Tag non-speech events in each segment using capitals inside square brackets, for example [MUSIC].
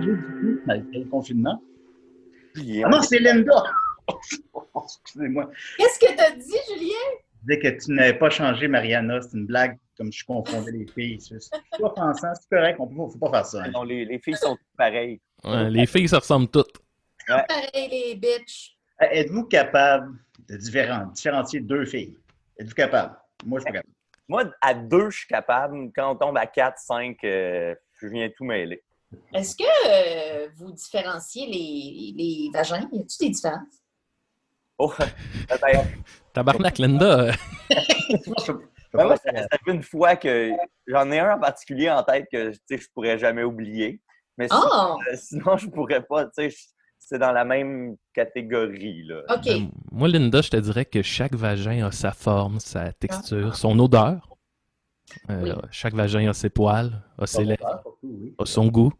du tout malgré le confinement. Ah non, c'est Linda! [LAUGHS] Excusez-moi. Qu'est-ce que t'as dit, Julien? Je disais que tu n'avais pas changé, Mariana. C'est une blague, comme je confondais les filles. Je suis pas pensant, c'est correct, on ne faut pas faire ça. hein. Non, les, les filles sont toutes pareilles. Ouais, les filles se ressemblent toutes. Pareil, les bitches. Euh, Êtes-vous capable de différen- différencier deux filles? Êtes-vous capable? Moi, je suis pas capable. Moi, à deux, je suis capable. Quand on tombe à quatre, cinq, euh, je viens tout mêler. Est-ce que euh, vous différenciez les, les vagins? Y a-t-il des différences? Oh, [LAUGHS] ben, Tabarnak, Linda. [LAUGHS] [LAUGHS] ben, moi, ça, fait une fois que j'en ai un en particulier en tête que tu sais, je pourrais jamais oublier. Mais si- Oh! euh, sinon, je pourrais pas. tu sais, je- C'est dans la même catégorie. Là. OK. euh, moi, Linda, je te dirais que chaque vagin a sa forme, sa texture, son odeur. Euh, Oui. Chaque vagin a ses poils, a ses lèvres, Surtout, oui. a son goût.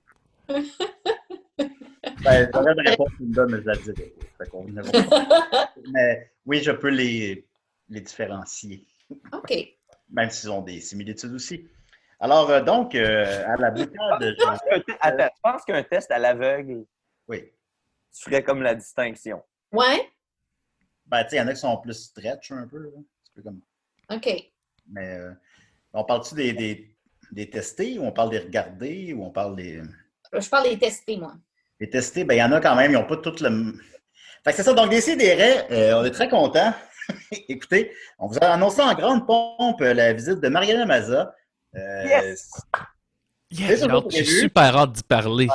[LAUGHS] Ben, j'aurais réponse mais je la dirais. [LAUGHS] Mais oui, je peux les, les différencier. OK. même s'ils ont des similitudes aussi. Alors, euh, donc, euh, à la boutade, Tu penses qu'un te- Attends, tu penses qu'un test à l'aveugle, oui. tu ferais comme la distinction? Ouais? Ben, tu sais, il y en a qui sont plus stretch un peu. là. C'est plus comme... OK. Mais euh, on parle-tu des, des, des testés ou on parle des regardés ou on parle des. Je parle des testés, moi. Les testés, ben, il y en a quand même, ils n'ont pas tout le. Fait que c'est ça, donc, des CDR, euh, on est très contents. [LAUGHS] Écoutez, on vous a annoncé en grande pompe euh, la visite de Mariana Maza. Euh, Yes! J'ai super hâte d'y parler.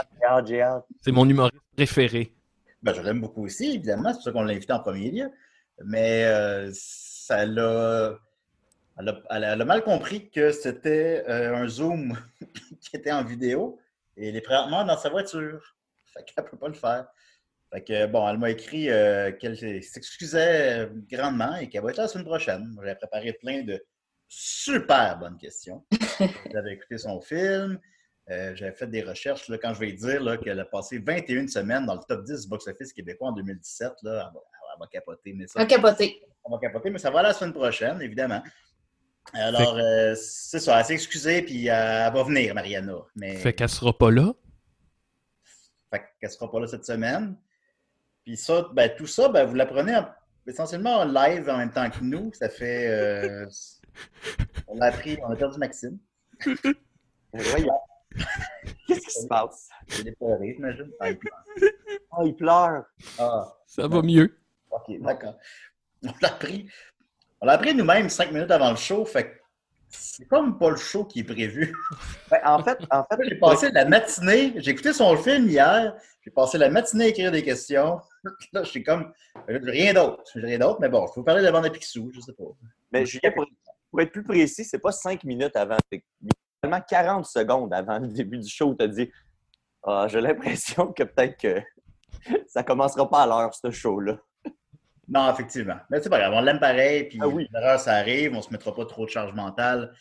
C'est mon humoriste préféré. Ben, je l'aime beaucoup aussi, évidemment. C'est pour ça qu'on l'a invité en premier lieu. Mais euh, ça l'a. Elle a, elle a- elle a mal compris que c'était euh, un Zoom [LAUGHS] qui était en vidéo et elle est présentement dans sa voiture. Fait qu'elle ne peut pas le faire. Fait que, bon, elle m'a écrit euh, qu'elle s'excusait euh, grandement et qu'elle va être là la semaine prochaine. J'avais préparé plein de super bonnes questions. [LAUGHS] J'avais écouté son film. Euh, J'avais fait des recherches. Là, quand je vais dire qu'elle a passé 21 semaines dans le top 10 du box-office québécois en 2017, là, elle, va, elle va capoter. Mais ça, Un capoté. on va capoter, mais ça va la semaine prochaine, évidemment. Alors, euh, c'est ça, elle s'est excusée, puis euh, elle va venir, Mariana. Mais Fait qu'elle sera pas là? fait qu'elle ne sera pas là cette semaine. Puis ça, ben, tout ça, ben, vous l'apprenez en- essentiellement en live en même temps que nous. Ça fait. euh, [LAUGHS] on l'a appris, on a perdu Maxime. [LAUGHS] Voyons. Qu'est-ce qui se passe? Il est pleuré, j'imagine. Ah, il pleure. Oh, il pleure. Ah, Ça va mieux. ok, d'accord. On l'a appris. On l'a appris nous-mêmes cinq minutes avant le show. Fait que c'est comme pas le show qui est prévu. [LAUGHS] Ben, en fait, en fait, J'ai passé la matinée, j'ai écouté son film hier, j'ai passé la matinée à écrire des questions. [LAUGHS] Là, je suis comme, rien d'autre. Rien d'autre, mais bon, je peux vous parler de la bande à Picsou, je sais pas. Ben, Julien, pour, pour être plus précis, c'est pas cinq minutes avant. C'est seulement 40 secondes avant le début du show où tu as dit Ah, J'ai l'impression que peut-être que ça commencera pas à l'heure, ce show-là. Non, effectivement. Mais c'est pas grave, on l'aime pareil, puis Ah oui. l'erreur, ça arrive, on se mettra pas trop de charge mentale.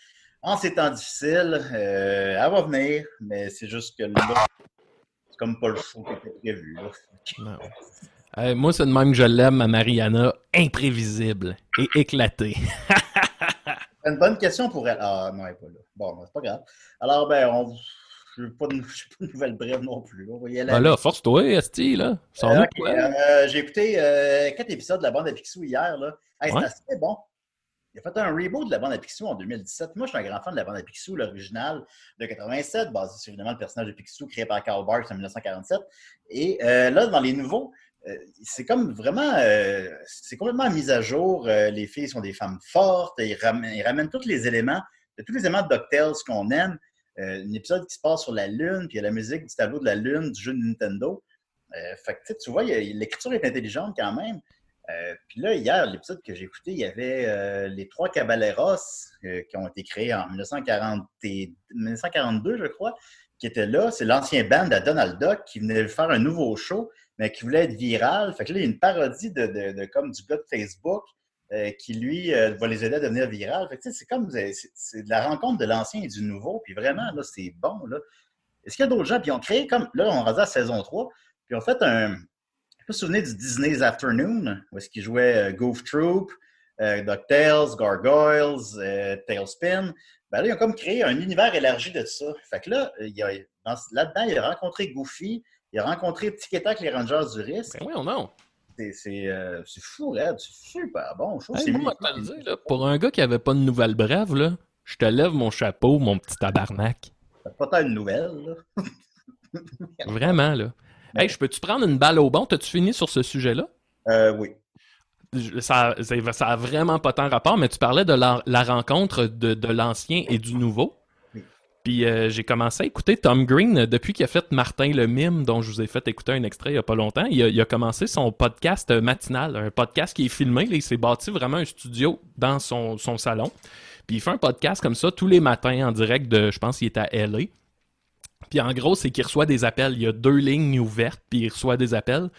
En ces temps difficiles, euh, elle va venir, mais c'est juste que là, c'est comme pas le show qui était prévu. là. Non. Euh, moi, c'est de même que je l'aime, ma Mariana, imprévisible et éclatée. C'est [LAUGHS] une bonne question pour elle. Ah non, elle n'est pas là. Bon, c'est pas grave. Alors, ben, on, je n'ai pas, de- [LAUGHS] pas de nouvelles brèves non plus. On va y aller. Ben là, force-toi, Esti, là. Euh, euh, j'ai écouté euh, quatre épisodes de la bande à Picsou hier. Là. Hey, Ouais. C'était assez bon. Il a fait un reboot de la bande à Picsou en 2017. Moi, je suis un grand fan de la bande à Picsou, l'original de 87, basé sur évidemment le personnage de Picsou créé par Karl Barks en 1947. Et là, dans les nouveaux, c'est comme vraiment, euh, c'est complètement mis à jour. Euh, les filles sont des femmes fortes. Ils ramènent, ils ramènent tous les éléments, tous les éléments de DuckTales qu'on aime. Euh, un épisode qui se passe sur la Lune, puis il y a la musique du tableau de la Lune du jeu de Nintendo. Euh, fait que, tu vois, l'écriture est intelligente quand même. Euh, puis là, hier, l'épisode que j'ai écouté, il y avait euh, les trois Caballeros qui ont été créés en 1940 et- 1942, je crois, qui étaient là. C'est l'ancien band de Donald Duck qui venait faire un nouveau show, mais qui voulait être viral. Fait que là, il y a une parodie de- de comme du gars de Facebook euh, qui, lui, euh, va les aider à devenir viral. Fait que, tu sais, c'est comme c'est de la rencontre de l'ancien et du nouveau. Puis vraiment, là, c'est bon. Est-ce qu'il y a d'autres gens? Puis ont créé comme. Là, on rendu à saison 3. Puis ont fait un. Je me souvenir du Disney's Afternoon, où est-ce qu'ils jouaient euh, Goof Troop, euh, DuckTales, Gargoyles, euh, Tailspin. Ben là, ils ont comme créé un univers élargi de ça. Fait que là, là-dedans, il a rencontré Goofy, il a rencontré Tic les Rangers du risque. Ben oui, on non. C'est euh, c'est fou, là. C'est super bon. Je Hey, moi, là, pour un gars qui avait pas de nouvelles brèves, là, je te lève mon chapeau, mon petit tabarnak. Pas tant une nouvelle, là. [LAUGHS] Vraiment, là. Hey, je peux-tu prendre une balle au bon? T'as-tu fini sur ce sujet-là? Euh, oui. Ça, c'est- ça a vraiment pas tant rapport, mais tu parlais de la, la rencontre de, de l'ancien et du nouveau. Puis euh, j'ai commencé à écouter Tom Green euh, depuis qu'il a fait Martin le Mime, dont je vous ai fait écouter un extrait il y a pas longtemps. Il a, il commencé son podcast euh, matinal, un podcast qui est filmé. il s'est bâti vraiment un studio dans son, son salon. Puis il fait un podcast comme ça tous les matins en direct de, je pense qu'il est à LA. Puis en gros, c'est qu'il reçoit des appels. Il y a deux lignes ouvertes, puis il reçoit des appels.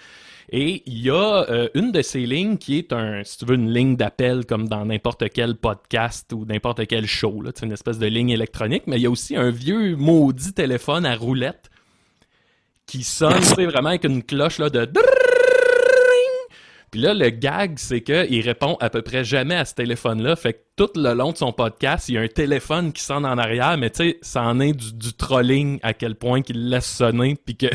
Et il y a euh, une de ces lignes qui est un, si tu veux, une ligne d'appel comme dans n'importe quel podcast ou n'importe quel show. C'est une espèce de ligne électronique, mais il y a aussi un vieux maudit téléphone à roulette qui sonne, vraiment avec une cloche là, de puis là, le gag, c'est qu'il répond à peu près jamais à ce téléphone-là. Fait que tout le long de son podcast, il y a un téléphone qui sonne en arrière, mais tu sais, ça en est du, du trolling à quel point qu'il laisse sonner, puis que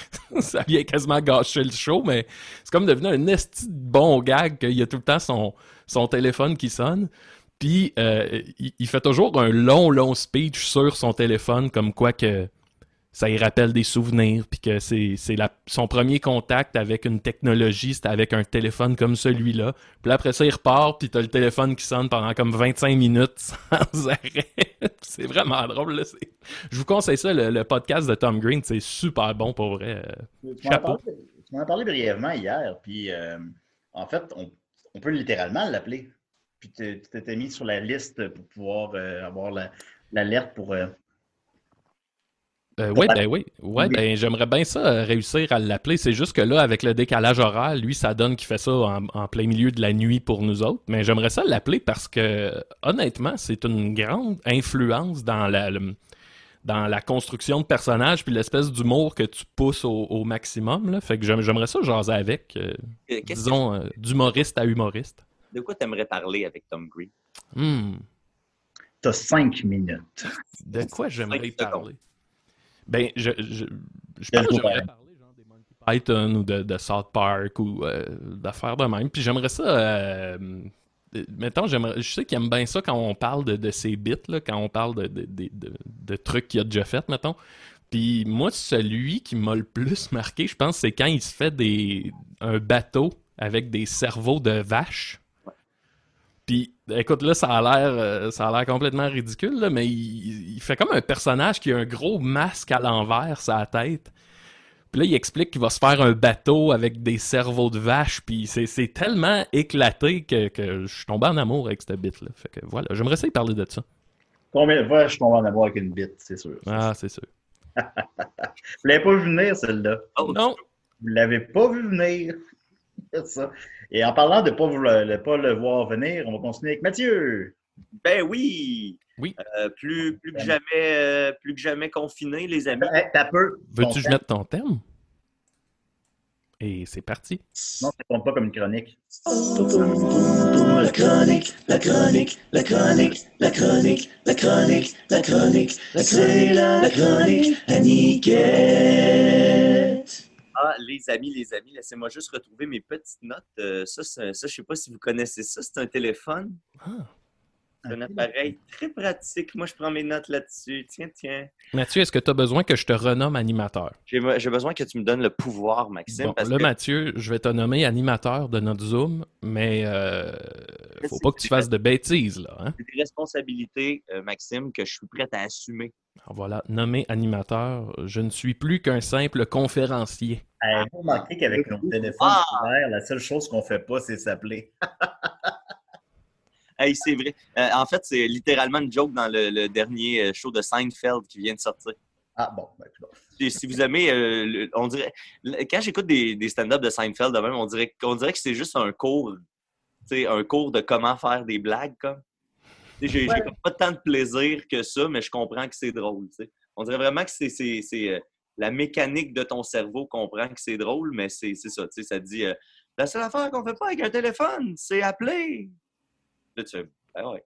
[LAUGHS] ça vient quasiment gâcher le show, mais c'est comme devenu un esti bon gag qu'il y a tout le temps son, son téléphone qui sonne. Puis euh, il fait toujours un long, long speech sur son téléphone, comme quoi que ça y rappelle des souvenirs, puis que c'est son premier contact avec une technologie, c'était avec un téléphone comme celui-là. Puis après ça, il repart, puis t'as le téléphone qui sonne pendant comme 25 minutes [LAUGHS] sans arrêt. c'est vraiment drôle. Là. Je vous conseille ça, le, le podcast de Tom Green, c'est super bon pour vrai. Euh, Tu m'en as Chapeau. m'en parlé brièvement hier, puis euh, en fait, on, on peut littéralement l'appeler. Puis tu t'étais mis sur la liste pour pouvoir euh, avoir la- l'alerte pour. euh, Euh, oui, ben oui. Ouais, Oui. ben j'aimerais bien ça euh, réussir à l'appeler. C'est juste que là, avec le décalage horaire, lui, ça donne qu'il fait ça en, en plein milieu de la nuit pour nous autres. Mais j'aimerais ça l'appeler parce que, honnêtement, c'est une grande influence dans la, le- dans la construction de personnages puis l'espèce d'humour que tu pousses au, au maximum. Là. Fait que j'aim- j'aimerais ça jaser avec, euh, disons, euh, d'humoriste à humoriste. de quoi tu aimerais parler avec Tom Green? Hmm. T'as cinq minutes. De quoi j'aimerais parler? secondes. Ben, je, je, je pense que j'aimerais copain. parler genre des Monty Python ou de, de South Park ou euh, d'affaires de même. Puis j'aimerais ça. euh, euh, mettons, j'aimerais, je sais qu'il aime bien ça quand on parle de, de ses bits, là, quand on parle de, de, de, de- de trucs qu'il a déjà fait, mettons. Puis moi, celui qui m'a le plus marqué, je pense, c'est quand il se fait des, un bateau avec des cerveaux de vaches. Puis, écoute, là, ça a l'air, euh, ça a l'air complètement ridicule, là, mais il, il fait comme un personnage qui a un gros masque à l'envers, sa tête. Puis là, il explique qu'il va se faire un bateau avec des cerveaux de vache, puis c'est, c'est tellement éclaté que, que je suis tombé en amour avec cette bite-là. Fait que voilà, j'aimerais essayer de parler de ça. Combien de fois je tombe en amour avec une bite, c'est sûr. Ah, c'est sûr. [LAUGHS] Vous l'avez pas vu venir, celle-là. Oh, Non, Vous l'avez pas vu venir. Ça. Et en parlant de ne pas, le, de pas le voir venir, on va continuer avec Mathieu. Ben oui! Oui. Euh, plus, plus, que jamais, euh, plus que jamais confiné, les amis. Hey, T'as peu. veux-tu que je Ton mette ton thème? Et c'est parti. Non, ça compte pas comme une chronique. La chronique, la chronique, la chronique, la chronique, la chronique, la chronique, c'est la chronique à Niquette. Ah, les amis, les amis, laissez-moi juste retrouver mes petites notes. Euh, ça, c'est- ça, je sais pas si vous connaissez ça. C'est un téléphone. Ah. C'est un appareil très pratique. Moi, je prends mes notes là-dessus. Tiens, tiens. Mathieu, est-ce que tu as besoin que je te renomme animateur? J'ai besoin que tu me donnes le pouvoir, Maxime. Bon, parce là, que Mathieu, je vais te nommer animateur de notre Zoom, mais euh, faut pas que tu fasses de bêtises, là. Hein? c'est des responsabilités, euh, Maxime, que je suis prêt à assumer. Alors voilà, nommé animateur, je ne suis plus qu'un simple conférencier. Vous remarquez qu'avec nos téléphones Ah! la seule chose qu'on fait pas, c'est s'appeler. [LAUGHS] Hey, c'est vrai. Euh, en fait, c'est littéralement une joke dans le, le dernier euh, show de Seinfeld qui vient de sortir. Ah bon, ben. Et si vous aimez, euh, le- on dirait, quand j'écoute des, des stand-up de Seinfeld, de même, on dirait, on dirait que c'est juste un cours, un cours de comment faire des blagues, comme. J'ai Ouais. pas tant de plaisir que ça, mais je comprends que c'est drôle. On dirait vraiment que c'est c'est- c'est, euh, la mécanique de ton cerveau comprend que c'est drôle, mais c'est c'est ça. tu sais, Ça dit euh, la seule affaire qu'on fait pas avec un téléphone, c'est appeler. Là, tu fais, ben ouais.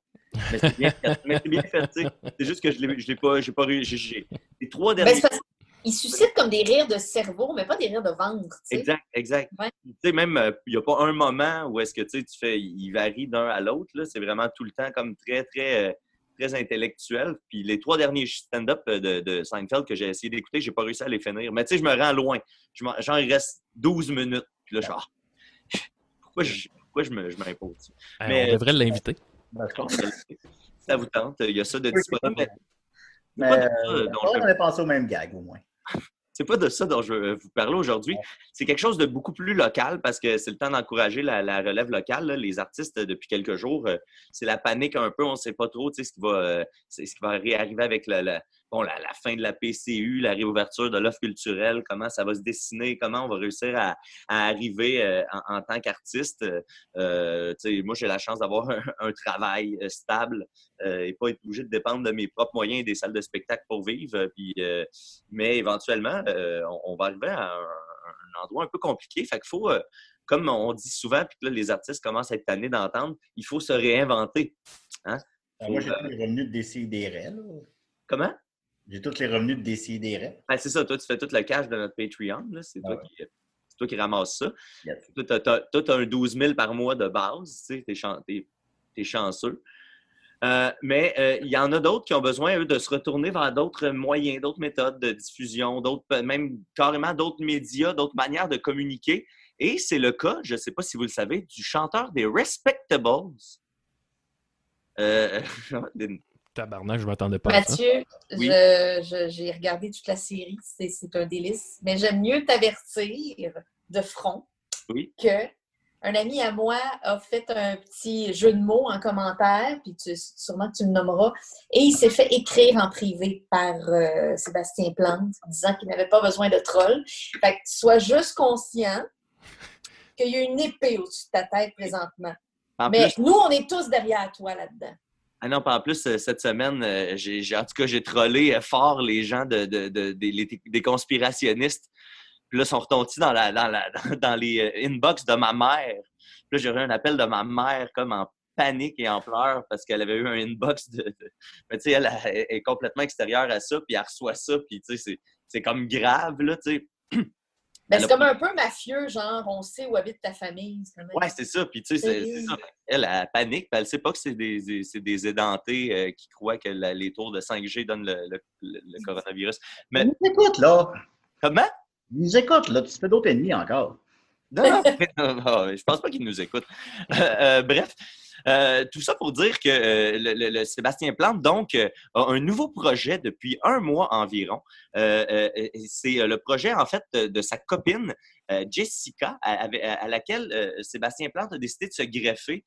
Mais c'est bien fait. mais c'est bien fait, tu sais. C'est juste que je l'ai je l'ai pas, j'ai pas réussi. j'ai- Les trois derniers c'est parce qu'il suscite comme des rires de cerveau, mais pas des rires de ventre. Exact, exact. Ouais. Tu sais, même, euh, il n'y a pas un moment où est-ce que tu sais, tu fais, il varie d'un à l'autre. là. C'est vraiment tout le temps comme très, très, euh, très intellectuel. Puis les trois derniers stand-up euh, de, de Seinfeld que j'ai essayé d'écouter, j'ai pas réussi à les finir. Mais tu sais, je me rends loin. J'en reste 12 minutes. Puis là, je ah, pourquoi je, pourquoi je me- je m'impose ça? Hey, Mais- on devrait l'inviter. Ben, je [LAUGHS] ça vous tente, il y a ça de disponible. Mais pas de ça euh, on je- avait pensé au même gag, au moins. [LAUGHS] c'est pas de ça dont je veux vous parler aujourd'hui. C'est quelque chose de beaucoup plus local parce que c'est le temps d'encourager la, la relève locale. là. Les artistes, euh, depuis quelques jours, euh, c'est la panique un peu. On ne sait pas trop ce qui va, ce qui va réarriver avec la, la- bon, la, la fin de la PCU, la réouverture de l'offre culturelle, comment ça va se dessiner, comment on va réussir à, à arriver euh, en, en tant qu'artiste. Euh, sais, moi, j'ai la chance d'avoir un, un travail euh, stable euh, et pas être obligé de dépendre de mes propres moyens et des salles de spectacle pour vivre. euh, Puis, euh, mais éventuellement, euh, on, on va arriver à un, un endroit un peu compliqué. Fait qu'il faut, euh, comme on dit souvent, puis que là, les artistes commencent à être tannés d'entendre, il faut se réinventer. Ben, moi, j'ai tous les revenus de DCDR. là. Comment? J'ai tous les revenus de DCDR. Ben, c'est ça, toi, tu fais tout le cash de notre Patreon. là. C'est toi, Ah ouais. toi qui ramasses ça. Yes. Toi, tu as, un 12 000 par mois de base. Tu es, chanceux. Euh, mais euh, il y en a d'autres qui ont besoin, eux, de se retourner vers d'autres moyens, d'autres méthodes de diffusion, d'autres, même carrément d'autres médias, d'autres manières de communiquer. Et c'est le cas, je ne sais pas si vous le savez, du chanteur des Respectables. Euh, [LAUGHS] Tabarnak, je m'attendais pas à ça. Mathieu, Oui. j'ai regardé toute la série, c'est un délice. Mais j'aime mieux t'avertir de front Oui. que un ami à moi a fait un petit jeu de mots en commentaire, puis tu, sûrement que tu le nommeras, et il s'est fait écrire en privé par euh, Sébastien Plante, disant qu'il n'avait pas besoin de troll. Fait que sois juste conscient qu'il y a une épée au-dessus de ta tête présentement. en Mais plus, nous, on est tous derrière toi là-dedans. Ah non, puis en plus, euh, cette semaine, euh, j'ai, en tout cas, j'ai trollé euh, fort les gens de, de- de- des- conspirationnistes. Puis là, ils sont retombés dans, la, dans, la, [LAUGHS] dans, les inbox de ma mère. Puis là, j'ai eu un appel de ma mère comme en panique et en pleurs parce qu'elle avait eu un inbox de... de- Mais tu sais, elle, elle est complètement extérieure à ça, puis elle reçoit ça, puis tu sais, c'est comme grave, là, tu sais. [CLEARS THROAT] Ben, c'est comme un peu mafieux, genre, on sait où habite ta famille. c'est quand même- Ouais, c'est ça. Puis, tu sais, c'est, c'est ça. Elle, elle panique. Puis elle sait pas que c'est des, des- c'est des édentés euh, qui croient que la- les tours de 5G donnent le, le- le- le coronavirus. Mais- Ils nous écoutent, là. Comment? Ils nous écoutent, là. Tu te fais d'autres ennemis encore. Non, [LAUGHS] non, non, je pense pas qu'ils nous écoutent. Euh, euh, bref, euh, tout ça pour dire que euh, le, Sébastien Plante, donc, euh, a un nouveau projet depuis un mois environ. C'est le projet, en fait, de, sa copine, Jessica, à, laquelle Sébastien Plante a décidé de se greffer,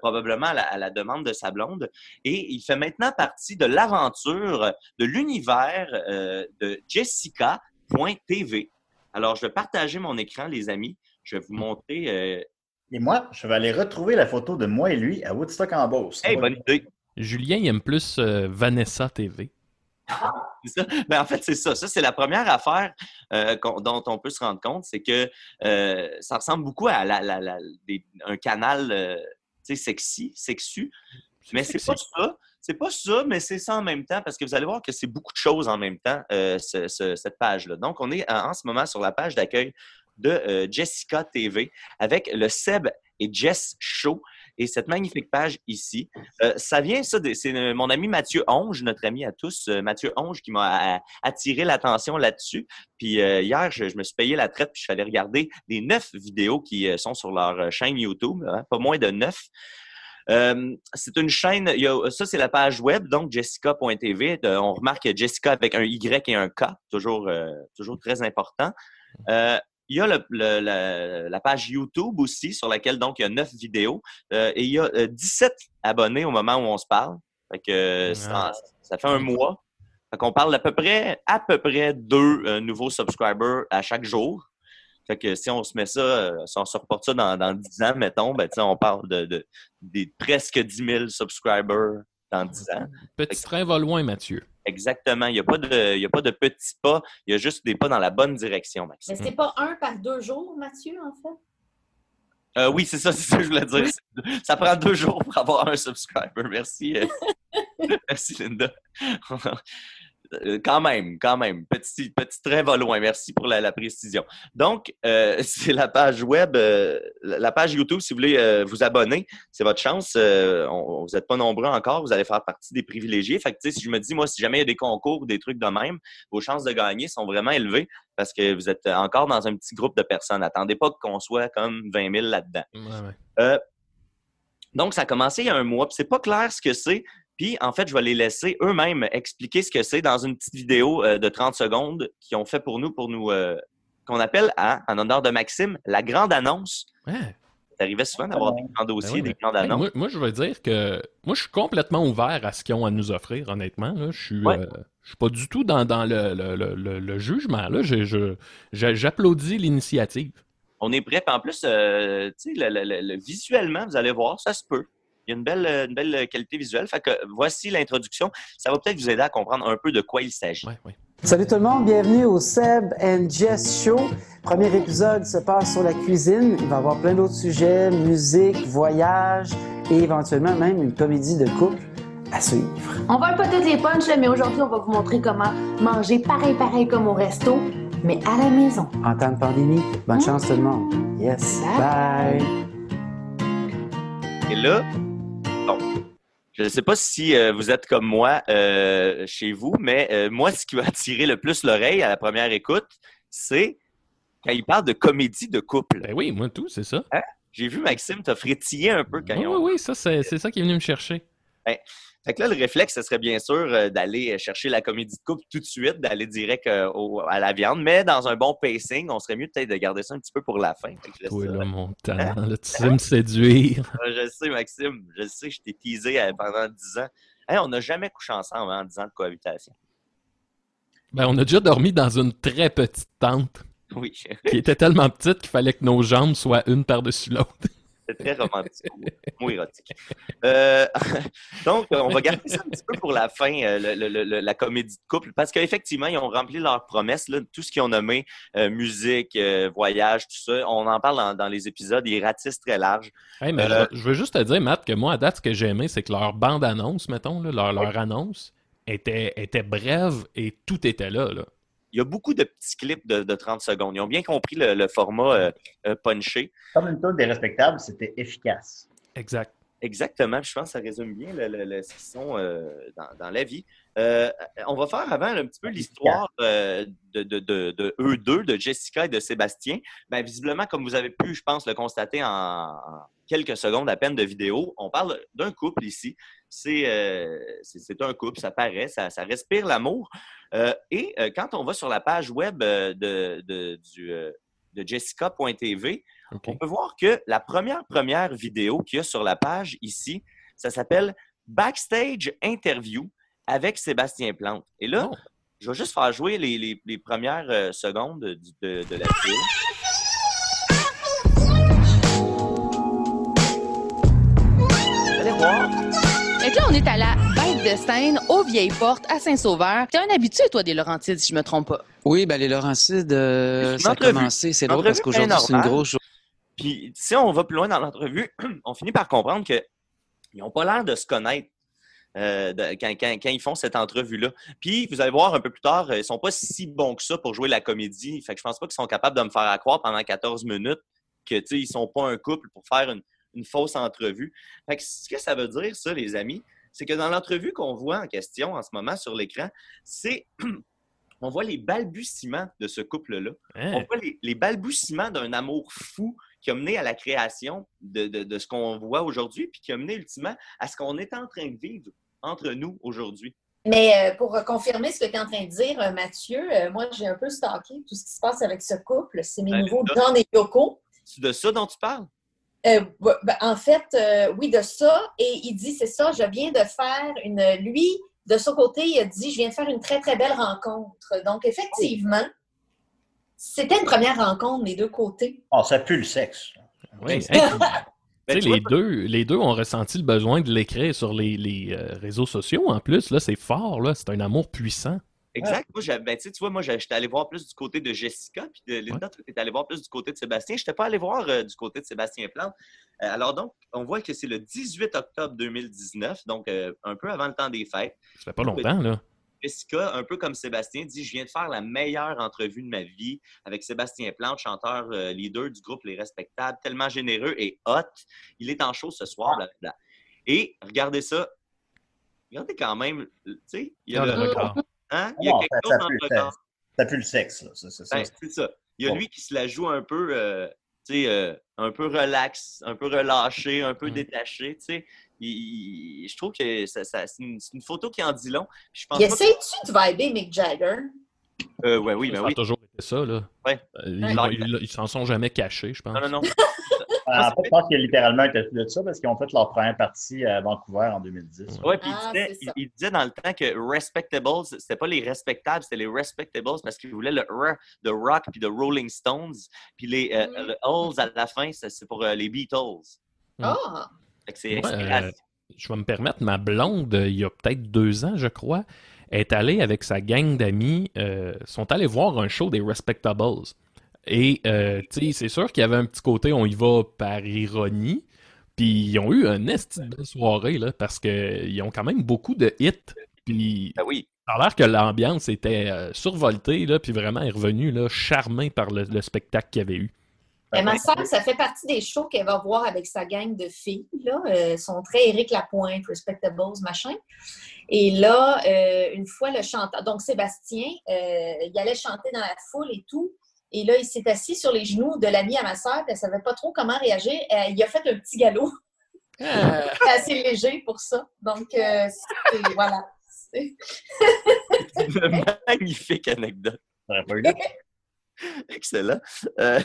probablement à la, à la demande de sa blonde. Et il fait maintenant partie de l'aventure, de l'univers de Jessica.tv. Alors, je vais partager mon écran, les amis. Je vais vous montrer. Et moi, je vais aller retrouver la photo de moi et lui à Woodstock en Beauce. Hey, bonne idée! Julien, il aime plus euh, Vanessa TV. [LAUGHS] C'est ça. Ben, en fait, c'est ça. Ça, c'est la première affaire euh, dont on peut se rendre compte, c'est que euh, ça ressemble beaucoup à la- la- la- des- un canal euh, sexy, sexu. Mais c'est pas ça. C'est pas ça, mais c'est ça en même temps, parce que vous allez voir que c'est beaucoup de choses en même temps, euh, ce- ce- cette page-là. Donc, on est en, en ce moment sur la page d'accueil de euh, Jessica TV avec le Seb et Jess Show et cette magnifique page ici. Euh, ça vient, ça, c'est euh, mon ami Mathieu Onge, notre ami à tous, Mathieu Onge, qui m'a attiré l'attention là-dessus. Puis hier, je, me suis payé la traite, puis je suis allé regarder les neuf vidéos qui sont sur leur chaîne YouTube, hein, pas moins de neuf. C'est une chaîne, ça c'est la page web, donc jessica.tv. On remarque Jessica avec un Y et un K, toujours très important. Il y a le- le- la, la page YouTube aussi, sur laquelle donc il y a neuf vidéos. Euh, et il y a euh, 17 abonnés au moment où on se parle. Fait que, euh, ça, ça fait un mois. Fait qu'on parle d'à peu près, à peu près deux euh, nouveaux subscribers à chaque jour. Fait que si on se met ça, euh, si on se reporte ça dans, dans 10 ans, mettons, ben, tu sais, on parle de, de- des presque 10 000 subscribers dans 10 ans. Petit train va loin, Mathieu. Exactement. Il n'y a, pas de- il y a pas de petits pas. Il y a juste des pas dans la bonne direction, Maxime. Mais c'est pas un par deux jours, Mathieu, en fait? Euh, oui, c'est ça, [LAUGHS] c'est ça que je voulais dire. Ça prend deux jours pour avoir un subscriber. Merci. euh, [LAUGHS] Merci, Linda. [LAUGHS] Euh, Quand même, quand même. Petit, petit train va loin. Merci pour la, la précision. Donc, euh, [LAUGHS] c'est la page web, euh, la page YouTube, si vous voulez euh, vous abonner, c'est votre chance. On- vous n'êtes pas nombreux encore, vous allez faire partie des privilégiés. Fait que, si je me dis, moi, si jamais il y a des concours ou des trucs de même, vos chances de gagner sont vraiment élevées parce que vous êtes encore dans un petit groupe de personnes. Attendez pas qu'on soit comme 20 000 là-dedans. Ouais, ouais. Donc, ça a commencé il y a un mois, puis c'est pas clair ce que c'est. Puis, en fait, je vais les laisser eux-mêmes expliquer ce que c'est dans une petite vidéo euh, de 30 secondes qu'ils ont fait pour nous, pour nous, euh, qu'on appelle, à, en honneur de Maxime, la grande annonce. Ouais. Ça arrivait souvent d'avoir des grands dossiers, Ben oui, des grandes annonces. moi, moi, je veux dire que moi, je suis complètement ouvert à ce qu'ils ont à nous offrir, honnêtement. là. Je suis, Ouais. euh, je suis pas du tout dans, dans le, le- le- le- le jugement. Là. J'applaudis l'initiative. On est prêt. Puis en plus, visuellement, vous allez voir, ça se peut. Il y a une belle, une belle qualité visuelle. Fait que voici l'introduction. Ça va peut-être vous aider à comprendre un peu de quoi il s'agit. Ouais, ouais. Salut tout le monde, bienvenue au Seb and Jess Show. Premier épisode se passe sur la cuisine. Il va y avoir plein d'autres sujets, musique, voyage et éventuellement même une comédie de couple à suivre. On va pas toutes les punchs, là, mais aujourd'hui, on va vous montrer comment manger pareil, pareil comme au resto, mais à la maison. En temps de pandémie, bonne chance tout le monde. Yes, bye. Et là, bon, je ne sais pas si euh, vous êtes comme moi euh, chez vous, mais euh, moi, ce qui m'a attiré le plus l'oreille à la première écoute, c'est quand il parle de comédie de couple. Ben oui, moi tout, c'est ça. J'ai vu Maxime te frétiller un peu quand Oui, ils oui, ça, c'est c'est ça qui est venu me chercher. Fait que là, le réflexe, ce serait bien sûr euh, d'aller chercher la comédie de couple tout de suite, d'aller direct euh, au- à la viande, mais dans un bon pacing, on serait mieux peut-être de garder ça un petit peu pour la fin. Ça. là, mon talent, là, tu sais me séduire. Euh, [LAUGHS] Je sais, Maxime, je sais, je t'ai teasé euh, pendant 10 ans. Hey, on n'a jamais couché ensemble en 10 ans de cohabitation. Ben, on a déjà dormi dans une très petite tente Oui, qui était tellement petite qu'il fallait que nos jambes soient une par-dessus l'autre. [LAUGHS] c'est très romantique, moi érotique. Euh, [LAUGHS] donc, on va garder ça un petit peu pour la fin, euh, le- le- le- la comédie de couple, parce qu'effectivement, ils ont rempli leurs promesses, là, tout ce qu'ils ont nommé, euh, musique, euh, voyage, tout ça. On en parle dans, dans les épisodes, ils ratissent très large. Hey, mais je, veux juste te dire, Matt, que moi, à date, ce que j'ai aimé, c'est que leur bande-annonce, mettons, là, leur, leur annonce, était, était brève et tout était là. là. Il y a beaucoup de petits clips de, de 30 secondes. Ils ont bien compris le, le format euh, euh, punché. Comme une tour des respectables, c'était efficace. Exact. Exactement. Je pense que ça résume bien le, le- le- ce qu'ils sont euh, dans, dans la vie. Euh, on va faire avant un petit peu l'histoire euh, de, de, de, de eux deux, de Jessica et de Sébastien. Ben, visiblement, comme vous avez pu, je pense, le constater en, quelques secondes à peine de vidéo, on parle d'un couple ici. C'est euh, un couple, ça paraît, ça, ça respire l'amour. Et quand on va sur la page web de, de, du, de jessica.tv, on peut voir que la première première vidéo qu'il y a sur la page ici, ça s'appelle Backstage Interview avec Sébastien Plante. Et là, Oh. je vais juste faire jouer les, les- les premières euh, secondes de, de la vidéo. Allez voir, Et là, on est à la bête de Seine, aux Vieilles Portes, à Saint-Sauveur. T'es un habitué, toi, des Laurentides, si je me trompe pas. Oui, ben les Laurentides, euh, ça a commencé. C'est drôle parce qu'aujourd'hui, c'est une grosse journée. Puis, si on va plus loin dans l'entrevue, [CLEARS THROAT] on finit par comprendre qu'ils n'ont pas l'air de se connaître euh, quand, quand- quand ils font cette entrevue-là. Puis, vous allez voir un peu plus tard, euh, ils sont pas si bons que ça pour jouer la comédie. Fait que je pense pas qu'ils sont capables de me faire croire pendant 14 minutes que, tu ils sont pas un couple pour faire une, une fausse entrevue. Fait que ce que ça veut dire, ça, les amis, c'est que dans l'entrevue qu'on voit en question en ce moment sur l'écran, c'est... [CLEARS THROAT] On voit les balbutiements de ce couple-là. Hein? On voit les, les balbutiements d'un amour fou qui a mené à la création de, de- de ce qu'on voit aujourd'hui, puis qui a mené ultimement à ce qu'on est en train de vivre entre nous aujourd'hui. Mais euh, pour confirmer ce que tu es en train de dire, euh, Mathieu, euh, moi, j'ai un peu stalké tout ce qui se passe avec ce couple. C'est mes Ben, nouveaux. John et Yoko. C'est de ça dont tu parles? Euh, ben, en fait, euh, oui, de ça. Et il dit, c'est ça, je viens de faire une... Lui, de son côté, il a dit, je viens de faire une très, très belle rencontre. Donc, effectivement, c'était une première rencontre des deux côtés. Oh, ça pue le sexe. Oui, [LAUGHS] Ben, vois, les, deux, les deux ont ressenti le besoin de l'écrire sur les, les, euh, réseaux sociaux en plus. Là, c'est fort, là. C'est un amour puissant. Exact. Moi, ben, tu vois, moi, j'étais allé voir plus du côté de Jessica, puis de Linda, tu étais allé voir plus du côté de Sébastien. Je n'étais pas allé voir euh, du côté de Sébastien Plante. Euh, alors donc, on voit que c'est le 18 octobre 2019, donc euh, un peu avant le temps des fêtes. Ça fait pas longtemps, là. Jessica, un peu comme Sébastien, dit Je viens de faire la meilleure entrevue de ma vie avec Sébastien Plante, chanteur euh, leader du groupe Les Respectables, tellement généreux et hot. Il est en show ce soir. Et regardez ça. Regardez quand même, tu sais, il y a, Ah, le- regard. hein, il y a Non, quelque ça, chose ça dans pue, le ça, regard. ça pue le sexe. là. C'est- ça. Ben, c'est ça. Il y a Bon. lui qui se la joue un peu, euh, tu sais, euh, un peu relax, un peu relâché, un peu Mm. détaché, tu sais. Il- il- je trouve que ça, ça- c'est une, c'est une photo qui en dit long. Puis Je pense essaie-tu de viber Mick Jagger? euh, ouais, oui, ben ça a oui. toujours été ça, là. Ouais. Euh, ils Ouais. ils- ils s'en sont jamais cachés, je pense. Non, non, non. [LAUGHS] En fait, je pense qu'il y a littéralement un tatou de ça parce qu'ils ont fait leur première partie à Vancouver en 2010. Ouais, puis Ah, il, disait, c'est il, ça. il disait dans le temps que Respectables, c'était pas les respectables, c'était les Respectables parce qu'il voulait le R de Rock puis de Rolling Stones. Puis les euh, Mm. le Halls à la fin, c'est pour euh, les Beatles. Ah! C'est Ouais, inspiration. euh, je vais me permettre, ma blonde, euh, il y a peut-être deux ans, je crois, est allée avec sa gang d'amis, euh, sont allés voir un show des Respectables. Et, euh, tu sais, c'est sûr qu'il y avait un petit côté, on y va par ironie. Puis ils ont eu un esti de soirée, là, parce qu'ils ont quand même beaucoup de hits. Puis Ben oui. ça a l'air que l'ambiance était euh, survoltée, là, puis vraiment est revenue là, charmée par le, le spectacle qu'il y avait eu. Mais ma soeur, ça fait partie des shows qu'elle va voir avec sa gang de filles. Là. Euh, sont très Éric Lapointe, Respectables, machin. Et là, euh, une fois, le chanteur, donc Sébastien, euh, il allait chanter dans la foule et tout. Et là, il s'est assis sur les genoux de l'ami à ma soeur, puis elle ne savait pas trop comment réagir. Euh, il a fait un petit galop. C'était [LAUGHS] assez léger pour ça. Donc, euh, c'est- voilà. C'est- [LAUGHS] Une magnifique anecdote. [LAUGHS] Excellent. Euh,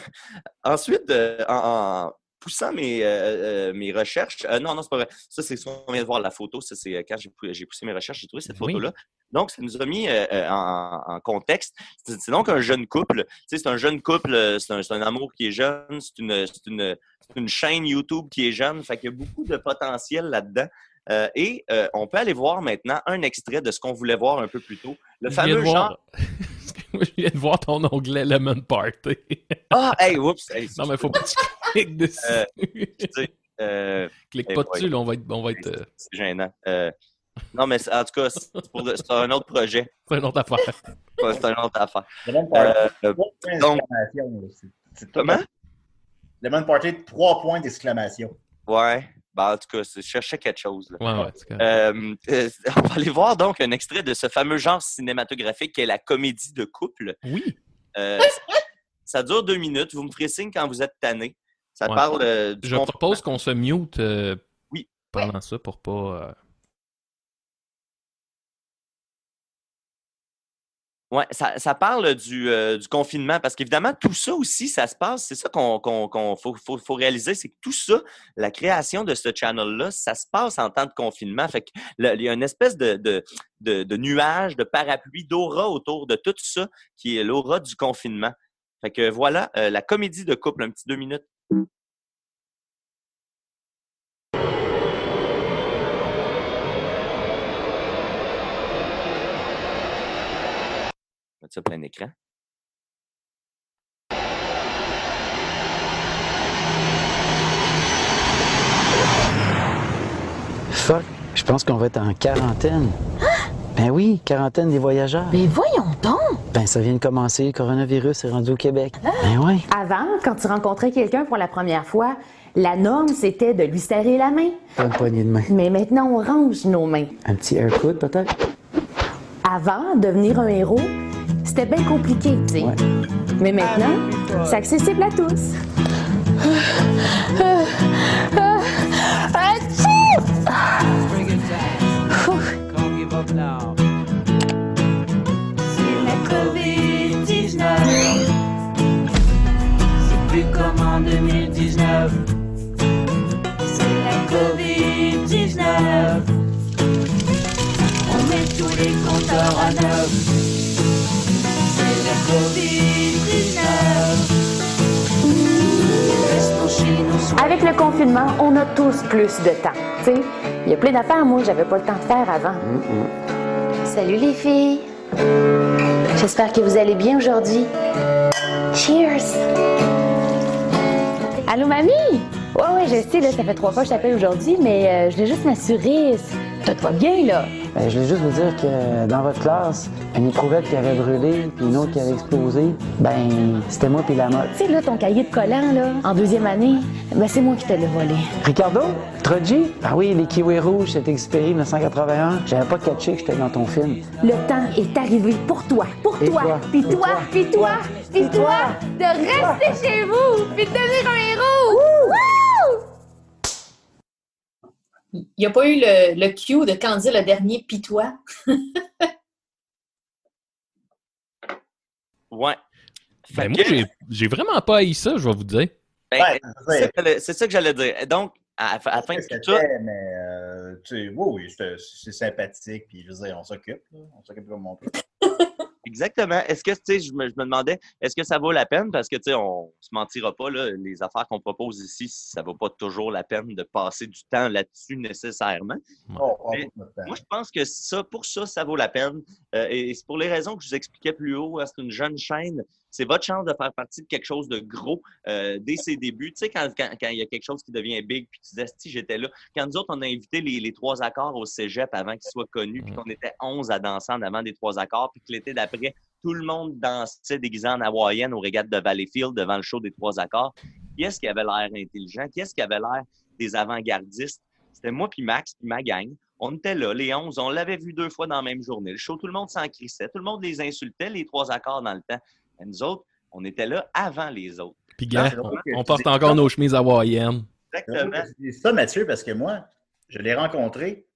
ensuite, euh, en, en poussant mes, euh, mes recherches, non, non, c'est pas vrai. Ça, c'est ce qu'on vient de voir la photo. Ça, c'est quand j'ai pou- j'ai poussé mes recherches, j'ai trouvé cette Oui. photo-là. Donc, ça nous a mis en, en contexte. C'est donc un jeune couple. Tu sais, c'est un jeune couple, c'est un, amour qui est jeune, c'est une, une, chaîne YouTube qui est jeune. Fait qu'il y a beaucoup de potentiel là-dedans. Euh, et euh, on peut aller voir maintenant un extrait de ce qu'on voulait voir un peu plus tôt. Le Je fameux genre. [LAUGHS] [LAUGHS] je viens de voir ton onglet Lemon Party. Ah, hey, oups! hey, non, mais faut pas que tu [LAUGHS] cliques dessus. Euh, tu sais, euh, Clique pas dessus, là, on va être. On va être euh, c'est gênant. Euh, non, mais en tout cas, c'est un autre projet. c'est une autre affaire. [LAUGHS] Ouais, C'est une autre affaire. Lemon Party, Euh, trois points donc- comment? Lemon Party, trois points d'exclamation. Ouais. Ben, en tout cas, je cherchais quelque chose. là. Ouais, ouais. Euh, euh, [LAUGHS] on va aller voir donc un extrait de ce fameux genre cinématographique qui est la comédie de couple. Oui. Euh, [LAUGHS] ça dure deux minutes. Vous me ferez signe quand vous êtes tanné. Ça Ouais. parle du Je propose qu'on se mute Oui. pendant ça pour pas. Ouais, ça, ça parle du, euh, du confinement parce qu'évidemment, tout ça aussi, ça se passe. C'est ça qu'on faut, faut- faut réaliser, c'est que tout ça, la création de ce channel-là, ça se passe en temps de confinement. Fait que le- il y a une espèce de, de, de, de nuage, de parapluie, d'aura autour de tout ça qui est l'aura du confinement. Fait que voilà, euh, la comédie de couple, un petit deux minutes. Mettre ça plein écran. Fuck, je pense qu'on va être en quarantaine. Ben oui, quarantaine des voyageurs. Mais voyons donc! Ben ça vient de commencer, le coronavirus est rendu au Québec. Ben oui. Avant, quand tu rencontrais quelqu'un pour la première fois, la norme, c'était de lui serrer la main. Pas une poignée de main. Mais maintenant, on range nos mains. Un petit air peut-être? Avant, devenir un héros, c'était bien compliqué, tu sais. Ouais. Mais maintenant, c'est accessible à tous. C'est la COVID-19. C'est plus comme en 2019. C'est la COVID-19. On met tous les compteurs à neuf. C'est la COVID-19. Restons chez nous. soyons Avec le confinement, on a tous plus de temps. Tu sais, il y a plein d'affaires, moi, j'avais pas le temps de faire avant. Salut les filles! J'espère que vous allez bien aujourd'hui. Cheers! Allô, mamie? Ouais, ouais, je sais, là, ça fait trois fois que je t'appelle aujourd'hui, mais euh, je voulais juste m'assurer. Tout va bien, là? Ben, je voulais juste vous dire que dans votre classe, une éprouvette qui avait brûlé, puis une autre qui avait explosé, ben, c'était moi puis la motte. Tu sais, là, ton cahier de collant, là, en deuxième année, ben, c'est moi qui te l'ai volé. Ricardo? Troji? Ah oui, les kiwis rouges, c'était expiré 1981. J'avais pas catché que j'étais dans ton film. Le temps est arrivé pour toi, pour toi, toi, puis toi, puis toi, toi, puis toi. de rester chez vous, puis de devenir un n'y a pas eu le, le cue de quand dire le dernier pitois. [LAUGHS] Ouais. Ben, moi, que- j'ai- j'ai vraiment pas haï ça, je vais vous dire. ben, Ouais, c'est c'est- ça que j'allais- c'est ça que j'allais dire. Donc, à, à la fin de tout mais euh, tu sais, oui, oui, c'est, c'est sympathique, puis je veux dire, on s'occupe, là. on s'occupe comme on peut. Exactement. Est-ce que, tu sais, je me, je me demandais, est-ce que ça vaut la peine? Parce que, tu sais, on se mentira pas, là, les affaires qu'on propose ici, ça vaut pas toujours la peine de passer du temps là-dessus nécessairement. Oh, Mais temps. Moi, je pense que ça, pour ça, ça vaut la peine. Euh, et c'est pour les raisons que je vous expliquais plus haut. hein, c'est une jeune chaîne. C'est votre chance de faire partie de quelque chose de gros euh, dès ses débuts. Tu sais, quand, quand, quand il y a quelque chose qui devient big, puis tu disais, si j'étais là. Quand nous autres, on a invité les, les trois accords au cégep avant qu'ils soient connus, puis qu'on était 11 à danser en avant des trois accords, puis que l'été d'après, tout le monde dansait déguisé en hawaïenne au régates de Valleyfield devant le show des trois accords. Qui est-ce qui avait l'air intelligent? Qui est-ce qui avait l'air des avant-gardistes? C'était moi puis Max puis ma gang. On était là, les 11, on l'avait vu deux fois dans la même journée. Le show, tout le monde s'en crissait, tout le monde les insultait, les trois accords dans le temps. Mais nous autres, on était là avant les autres. Puis, gars, on tu porte encore ça. nos chemises hawaïennes. Exactement. C'est ça, Mathieu, parce que moi, je l'ai rencontré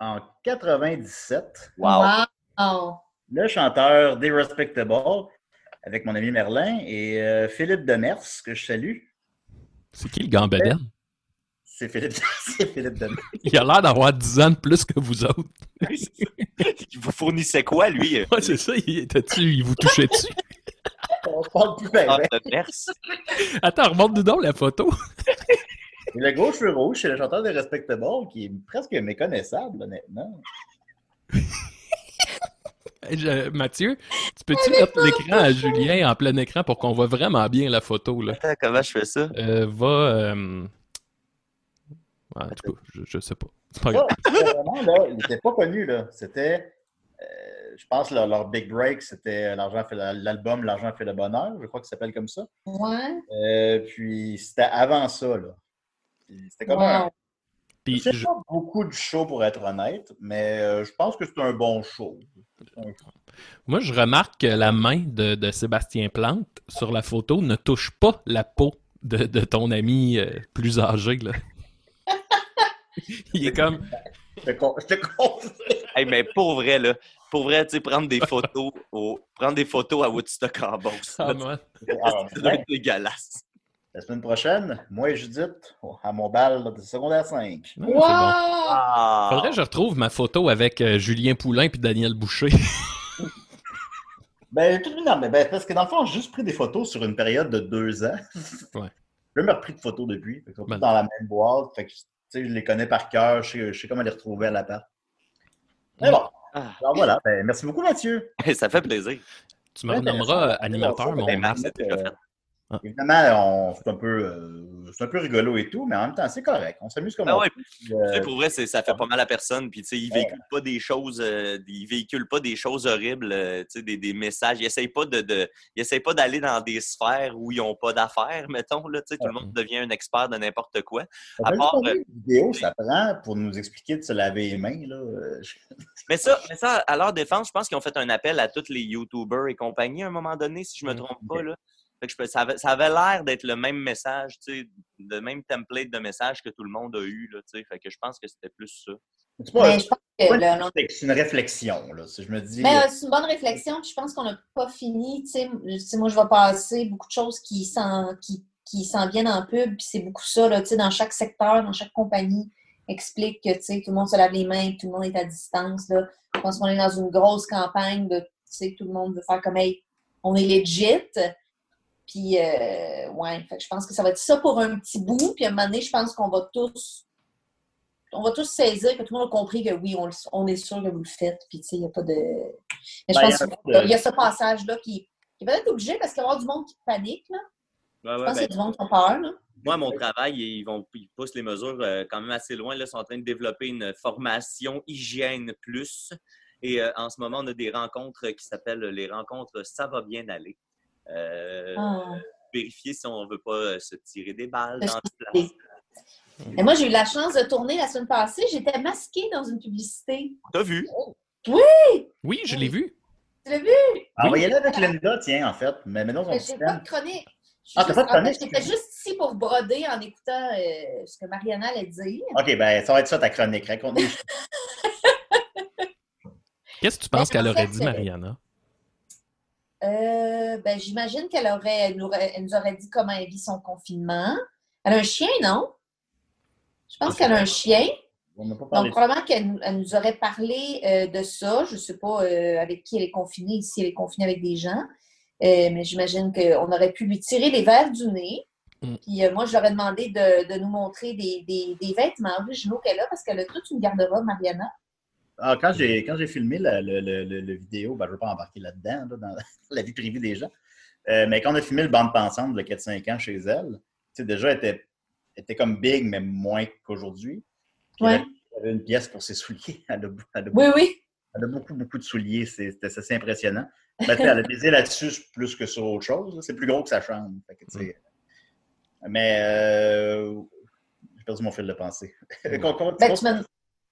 en 97, Wow. Wow. le chanteur des Respectable, avec mon ami Merlin et euh, Philippe Demers, que je salue. C'est qui le gambadin? C'est Philippe, [LAUGHS] c'est Philippe Demers. Il a l'air d'avoir 10 ans de plus que vous autres. [LAUGHS] Il vous fournissait quoi, lui? Ouais, c'est ça. Il, était-tu- il vous touchait dessus? On se parle plus bien. Ah, de. [LAUGHS] Attends, remonte-nous donc la photo. Et [LAUGHS] le gros cheveu rouge, c'est le chanteur des Respectable, qui est presque méconnaissable, honnêtement. [LAUGHS] Je- Mathieu, tu peux-tu mettre l'écran à Julien en plein écran pour qu'on voit vraiment bien la photo? Là? Attends, comment je fais ça? Euh, va. euh, ouais, en tout cas, je, je sais pas. C'est pas Ça, grave. c'était vraiment, là, il n'était pas connu, là. C'était, euh, je pense, leur, leur big break, c'était l'argent fait l'album L'argent fait le bonheur, je crois que ça s'appelle comme ça. Ouais. Euh, puis c'était avant ça, là. C'était comme un. Puis, Je pas beaucoup du show pour être honnête, mais euh, je pense que c'est un bon show. Un moi, je remarque que la main de, de Sébastien Plante sur la photo ne touche pas la peau de, de ton ami euh, plus âgé. Là. [LAUGHS] Il est comme. Je te con- je te [LAUGHS] confirme. Hey, mais pour vrai, là, pour vrai, tu sais, prendre des photos au, prendre des photos à Woodstock en Beauce. Ah, doit être dégueulasse. La semaine prochaine, moi et Judith, à mon bal de secondaire 5. Ouais, c'est bon. Wow! Ah! Faudrait que je retrouve ma photo avec euh, Julien Poulain puis Daniel Boucher. [LAUGHS] Ben, tout non, mais ben, parce que dans le fond, j'ai juste pris des photos sur une période de deux ans. Ouais. [LAUGHS] J'ai même repris de photos depuis. Fait Ben. dans la même boîte. Fait que, tu sais, je les connais par cœur. Je sais, je sais comment les retrouver à l'appart. Mais bon, Ah. Alors voilà, ben, merci beaucoup Mathieu. [LAUGHS] Ça fait plaisir. Tu me Ouais, renommeras intéressant. animateur, mon Ben, Fait. Évidemment, c'est un, peu, euh, un peu rigolo et tout, mais en même temps, c'est correct. On s'amuse comme Ah on ouais. peut. Puis, Tu euh, sais, pour vrai, ça fait pas mal à personne. Puis, tu sais, ils Ouais. véhiculent pas des choses, euh, ils véhiculent pas des choses horribles, tu sais, des, des messages. Ils essayent pas de, de- ils essayent pas d'aller dans des sphères où ils ont pas d'affaires, [LAUGHS] mettons, là, tu sais, tout le monde devient un expert de n'importe quoi. à part, vidéos ça prend pour nous expliquer de se laver les mains? Là? [LAUGHS] Mais ça, mais ça, à leur défense, je pense qu'ils ont fait un appel à tous les YouTubers et compagnie à un moment donné, si je me Mm, trompe pas, là. Fait que je peux- ça avait, ça avait l'air d'être le même message, tu sais, le même template de message que tout le monde a eu, là, tu sais. Fait que je pense que c'était plus ça. C'est le- une- c'est une réflexion. Là. Si je me dis. Mais euh, c'est une bonne réflexion, puis je pense qu'on n'a pas fini. Tu sais, Tu sais, moi, je vais passer beaucoup de choses qui s'en, qui, qui s'en viennent en pub, puis c'est beaucoup ça, là, tu sais, dans chaque secteur, dans chaque compagnie, explique que tu sais, tout le monde se lave les mains, tout le monde est à distance. Là. Je pense qu'on est dans une grosse campagne de, tu sais, tout le monde veut faire comme, hey, on est legit. Puis, euh, ouais, fait que je pense que ça va être ça pour un petit bout, puis à un moment donné, je pense qu'on va tous on va tous saisir que tout le monde a compris que oui, on, le- on est sûr que vous le faites. Puis, tu sais, il n'y a pas de. Mais je Ben, pense qu'il de- y a ce passage-là qui, qui est peut-être obligé parce qu'il va y avoir du monde qui panique. Là. Je ouais, pense qu'il y ben, a du monde qui a peur. Là. moi, mon travail, ils, vont, ils poussent les mesures euh, quand même assez loin. Là, ils sont en train de développer une formation hygiène plus. Et euh, en ce moment, on a des rencontres qui s'appellent les rencontres Ça va bien aller. Euh, Ah. Vérifier si on ne veut pas euh, se tirer des balles Je dans le sais. place. Et moi, j'ai eu la chance de tourner la semaine passée. J'étais masquée dans une publicité. T'as vu? Oui, je l'ai vu. Tu l'as vu? Envoyez-le avec Linda, tiens, en fait. Mais maintenant, Mais j'ai pas de chronique. Ah, t'as juste- pas de en fait, chronique, J'étais juste ici pour broder en écoutant euh, ce que Mariana allait dire. OK, ben, ça va être ça ta chronique. Raconte-nous. [LAUGHS] Qu'est-ce que tu penses Ben, en qu'elle aurait dit, Mariana? Euh, ben, j'imagine qu'elle aurait, elle nous aurait, elle nous aurait dit comment elle vit son confinement. Elle a un chien, non? Je pense qu'elle a un chien. On n'a pas Donc, parlé probablement qu'elle nous- elle nous aurait parlé euh, de ça. Je ne sais pas euh, avec qui elle est confinée, si elle est confinée avec des gens. Euh, mais j'imagine qu'on aurait pu lui tirer les verres du nez. Mm. Puis moi, je leur ai demandé de, de nous montrer des, des- des vêtements originaux qu'elle a parce qu'elle a toute une garde-robe, Mariana. Ah, quand j'ai quand j'ai filmé le, le- le- le- vidéo, ben, je ne veux pas embarquer là-dedans, là, dans [LAUGHS] la vie privée des gens. Euh, mais quand on a filmé le bande pensante de 4-5 ans chez elle, déjà, elle était, était comme big, mais moins qu'aujourd'hui. Ouais. Elle avait une pièce pour ses souliers. [LAUGHS] Elle a, elle a- Oui, oui. elle a beaucoup, beaucoup de souliers. C'est- C'était assez impressionnant. Ben, elle a baisé là-dessus plus que sur autre chose. C'est plus gros que sa chambre. Fait que, tu sais, Mais euh, j'ai perdu mon fil de pensée. [LAUGHS] Qu'on- Ben, tu me...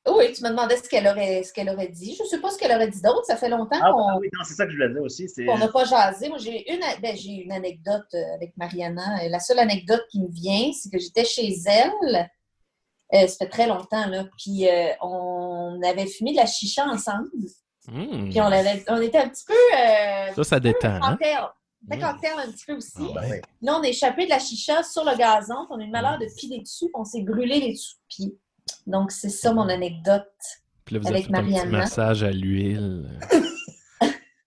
Oui, tu me demandais ce qu'elle aurait, ce qu'elle aurait dit. Je ne sais pas ce qu'elle aurait dit d'autre. Ça fait longtemps Ah, qu'on ah oui, non, c'est ça que je voulais dire aussi. On n'a pas jasé. Moi, j'ai une, ben, j'ai une anecdote euh, avec Mariana. La seule anecdote qui me vient, c'est que j'étais chez elle. Euh, ça fait très longtemps, là. Puis euh, on avait fumé de la chicha ensemble. Hmm. Puis on, avait, on était un petit peu. Euh, Ça, ça détend. Hein? cocktail. C'était Mm. cocktail un petit peu aussi. Ah Ben. Là, on a échappé de la chicha sur le gazon. On a eu le malheur de piler dessus. puis On s'est brûlé les sous-pieds. Donc, c'est ça mon anecdote. Puis là, vous Avec avez fait un petit Mariana. massage à l'huile. [LAUGHS]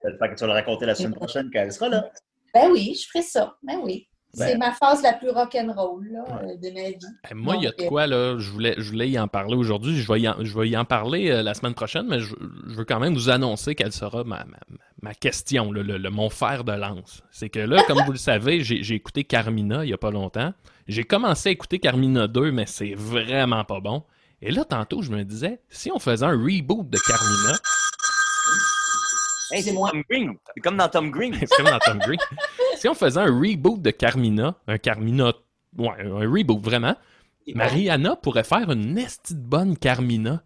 J'espère que tu vas le raconter la semaine prochaine quand elle sera là. Ben oui, je ferai ça. Ben oui. C'est Ben. ma phase la plus rock'n'roll euh, de ma vie. Eh, Moi, il y a de quoi, là, je voulais, je voulais y en parler aujourd'hui. Je vais y en, je vais y en parler euh, la semaine prochaine, mais je, je veux quand même vous annoncer quelle sera ma, ma, ma question, là, le, le- mon fer de lance. C'est que là, comme vous le savez, j'ai j'ai écouté Carmina il n'y a pas longtemps. J'ai commencé à écouter Carmina 2, mais c'est vraiment pas bon. Et là, tantôt, je me disais, si on faisait un reboot de Carmina, Hey, C'est moi. Tom Green. C'est comme dans Tom Green. [LAUGHS] c'est comme dans Tom Green, si on faisait un reboot de Carmina, un Carmina, ouais, un reboot vraiment, Mariana pourrait faire une esti de bonne Carmina.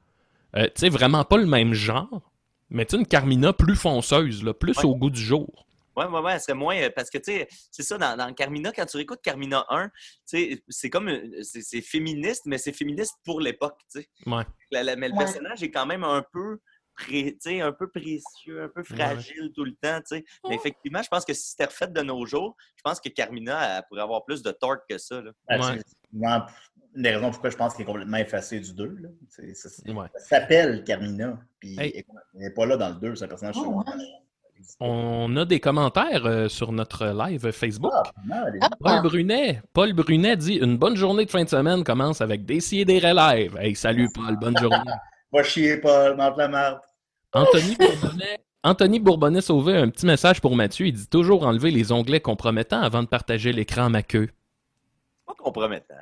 Euh, tu sais, vraiment pas le même genre, mais tu sais, une Carmina plus fonceuse, là, plus Ouais. au goût du jour. Ouais, ouais, ouais, elle serait moins. euh, Parce que, tu sais, c'est ça, dans, dans Carmina, quand tu réécoutes Carmina 1, tu sais, c'est comme. une- C'est c'est féministe, mais c'est féministe pour l'époque, tu sais. Ouais. La- la- mais le Ouais. personnage est quand même un peu. pré- tu sais, un peu précieux, un peu fragile tout le temps. tu sais. Mais effectivement, je pense que si c'était refait de nos jours, je pense que Carmina elle pourrait avoir plus de torque que ça. là. Ouais. Une des raisons pourquoi je pense qu'il est complètement effacé du 2. Là. Ouais. Ça s'appelle Carmina. Puis Hey. il n'est pas là dans le 2, c'est un personnage Oh. On a des commentaires euh, sur notre live Facebook. Ah. Ah, Paul Brunet. Paul Brunet dit Une bonne journée de fin de semaine commence avec des et des live. Hey, salut Paul, bonne journée. [LAUGHS] Va chier, Paul, mange la marde. Anthony Bourbonnais. Anthony Bourbonnais sauvé un petit message pour Mathieu. Il dit toujours enlever les onglets compromettants avant de partager l'écran à ma queue. Pas compromettant.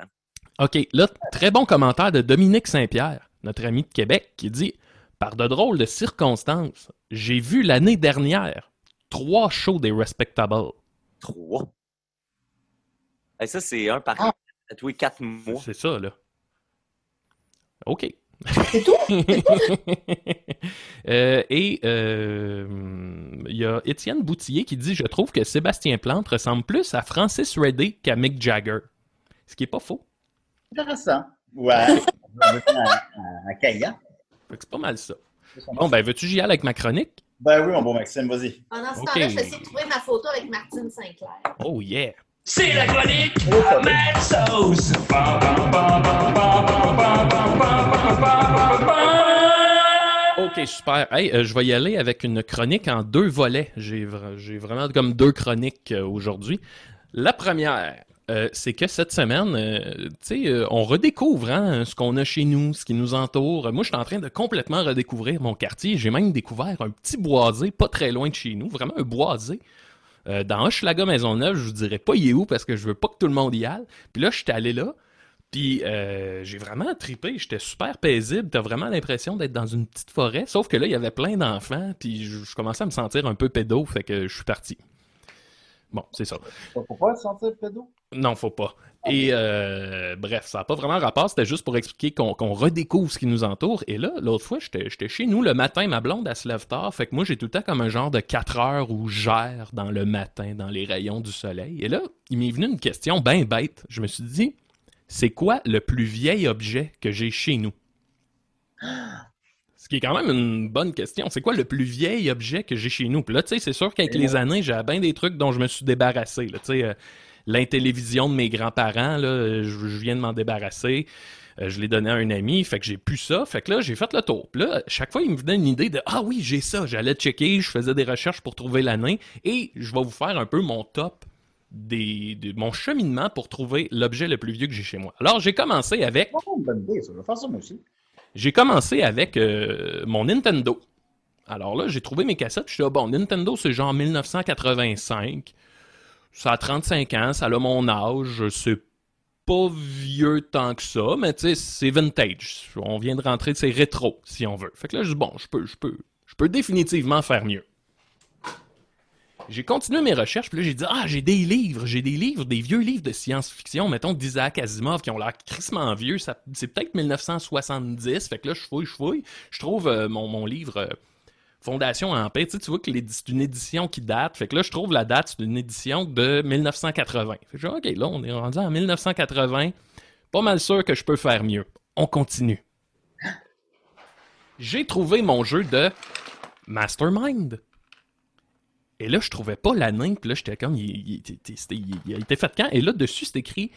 OK, là, très bon commentaire de Dominique Saint-Pierre, notre ami de Québec, qui dit Par de drôles de circonstances, j'ai vu l'année dernière trois shows des Respectables. Trois? Et ça, c'est un par Ah. à tous les quatre mois. C'est ça, là. OK. C'est tout? [LAUGHS] Euh, et euh, il y a Étienne Boutillier qui dit Je trouve que Sébastien Plante ressemble plus à Francis Reddy qu'à Mick Jagger. Ce qui est pas faux. Intéressant. Ouais. [LAUGHS] Un, un, un c'est pas mal ça. Bon, ben, veux-tu j'y aller avec ma chronique? Ben oui, mon bon Maxime, vas-y. Ah, Pendant ce temps-là, je vais essayer de trouver ma photo avec Martine Sinclair. Oh yeah! C'est la chronique oh, à Ok, super. Hey, euh, je vais y aller avec une chronique en deux volets. J'ai, j'ai vraiment comme deux chroniques euh, aujourd'hui. La première, euh, c'est que cette semaine, euh, tu sais, euh, on redécouvre hein, ce qu'on a chez nous, ce qui nous entoure. Moi, je suis en train de complètement redécouvrir mon quartier. J'ai même découvert un petit boisé pas très loin de chez nous, vraiment un boisé. Dans Hochelaga Maisonneuve, je vous dirais pas il est où parce que je veux pas que tout le monde y aille. Puis là, je suis allé là. Puis j'ai vraiment trippé, j'étais super paisible, t'as vraiment l'impression d'être dans une petite forêt, sauf que là, il y avait plein d'enfants, puis je commençais à me sentir un peu pédo, fait que je suis parti. Bon, c'est ça. Faut pas se sentir pédo? Non, faut pas. Et euh, bref, ça n'a pas vraiment rapport, c'était juste pour expliquer qu'on redécouvre ce qui nous entoure. Et là, l'autre fois, j'étais chez nous le matin, ma blonde, elle se lève tard, fait que moi, j'ai tout le temps comme un genre de 4 heures où je gère dans le matin, dans les rayons du soleil. Et là, il m'est venu une question bien bête. Je me suis dit, c'est quoi le plus vieil objet que j'ai chez nous? Ce qui est quand même une bonne question. C'est quoi le plus vieil objet que j'ai chez nous? Puis là, tu sais, c'est sûr qu'avec les années, j'ai bien des trucs dont je me suis débarrassé. Là, tu sais, euh, l'intélévision de mes grands-parents, là, je, je viens de m'en débarrasser. Euh, je l'ai donné à un ami, fait que j'ai plus ça. Fait que là, j'ai fait le tour. Puis là, chaque fois, il me venait une idée de Ah oui, j'ai ça. J'allais checker, je faisais des recherches pour trouver l'année. Et je vais vous faire un peu mon top des, de mon cheminement pour trouver l'objet le plus vieux que j'ai chez moi. Alors, j'ai commencé avec Oh, une bonne idée, ça. Je vais faire ça moi aussi. J'ai commencé avec euh, mon Nintendo. Alors là, j'ai trouvé mes cassettes. Je suis bon, Nintendo, c'est genre 1985. Ça a 35 ans, ça a mon âge. C'est pas vieux tant que ça, mais tu sais, c'est vintage. On vient de rentrer, c'est rétro, si on veut. Fait que là, je dis, bon, je peux, je peux, je peux définitivement faire mieux. J'ai continué mes recherches, puis là, j'ai dit, ah, j'ai des livres, j'ai des livres, des vieux livres de science-fiction, mettons d'Isaac Asimov, qui ont l'air crissement vieux. C'est peut-être 1970, fait que là, je fouille, je fouille. Je trouve euh, mon, mon livre euh, Fondation en paix. Tu, sais, tu vois que c'est une édition qui date. Fait que là, je trouve la date, c'est une édition de 1980. Fait que je dis, OK, là, on est rendu en 1980. Pas mal sûr que je peux faire mieux. On continue. J'ai trouvé mon jeu de Mastermind. Et là, je trouvais pas l'année. Puis là, j'étais comme, il, été fait quand? Et là, dessus, c'est écrit,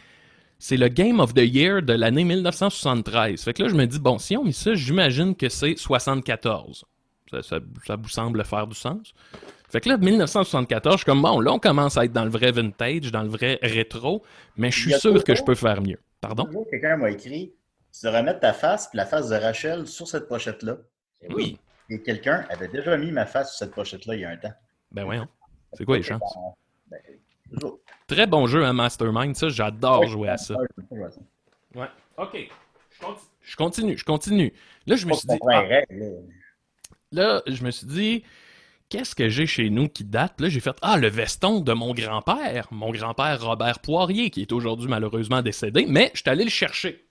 c'est le Game of the Year de l'année 1973. Fait que là, je me dis, bon, si on met ça, j'imagine que c'est 74. Ça, ça, ça vous semble faire du sens? Fait que là, 1974, je suis comme, bon, là, on commence à être dans le vrai vintage, dans le vrai rétro, mais je suis sûr que je peux faire mieux. Pardon? Quelqu'un m'a écrit Tu devrais mettre ta face et la face de Rachel sur cette pochette-là. Et Oui. Et quelqu'un avait déjà mis ma face sur cette pochette-là il y a un temps. Ben voyons. C'est quoi les chances? Ben, toujours. Très bon jeu, hein, Mastermind. Ça, j'adore jouer à ça. Ouais, je peux jouer à ça. Ouais. OK. Je continue. Je continue, je continue. Là, je me suis dit, ah, là. je me suis dit, qu'est-ce que j'ai chez nous qui date? Là, j'ai fait, ah, le veston de mon grand-père, mon grand-père Robert Poirier, qui est aujourd'hui malheureusement décédé, mais je suis allé le chercher.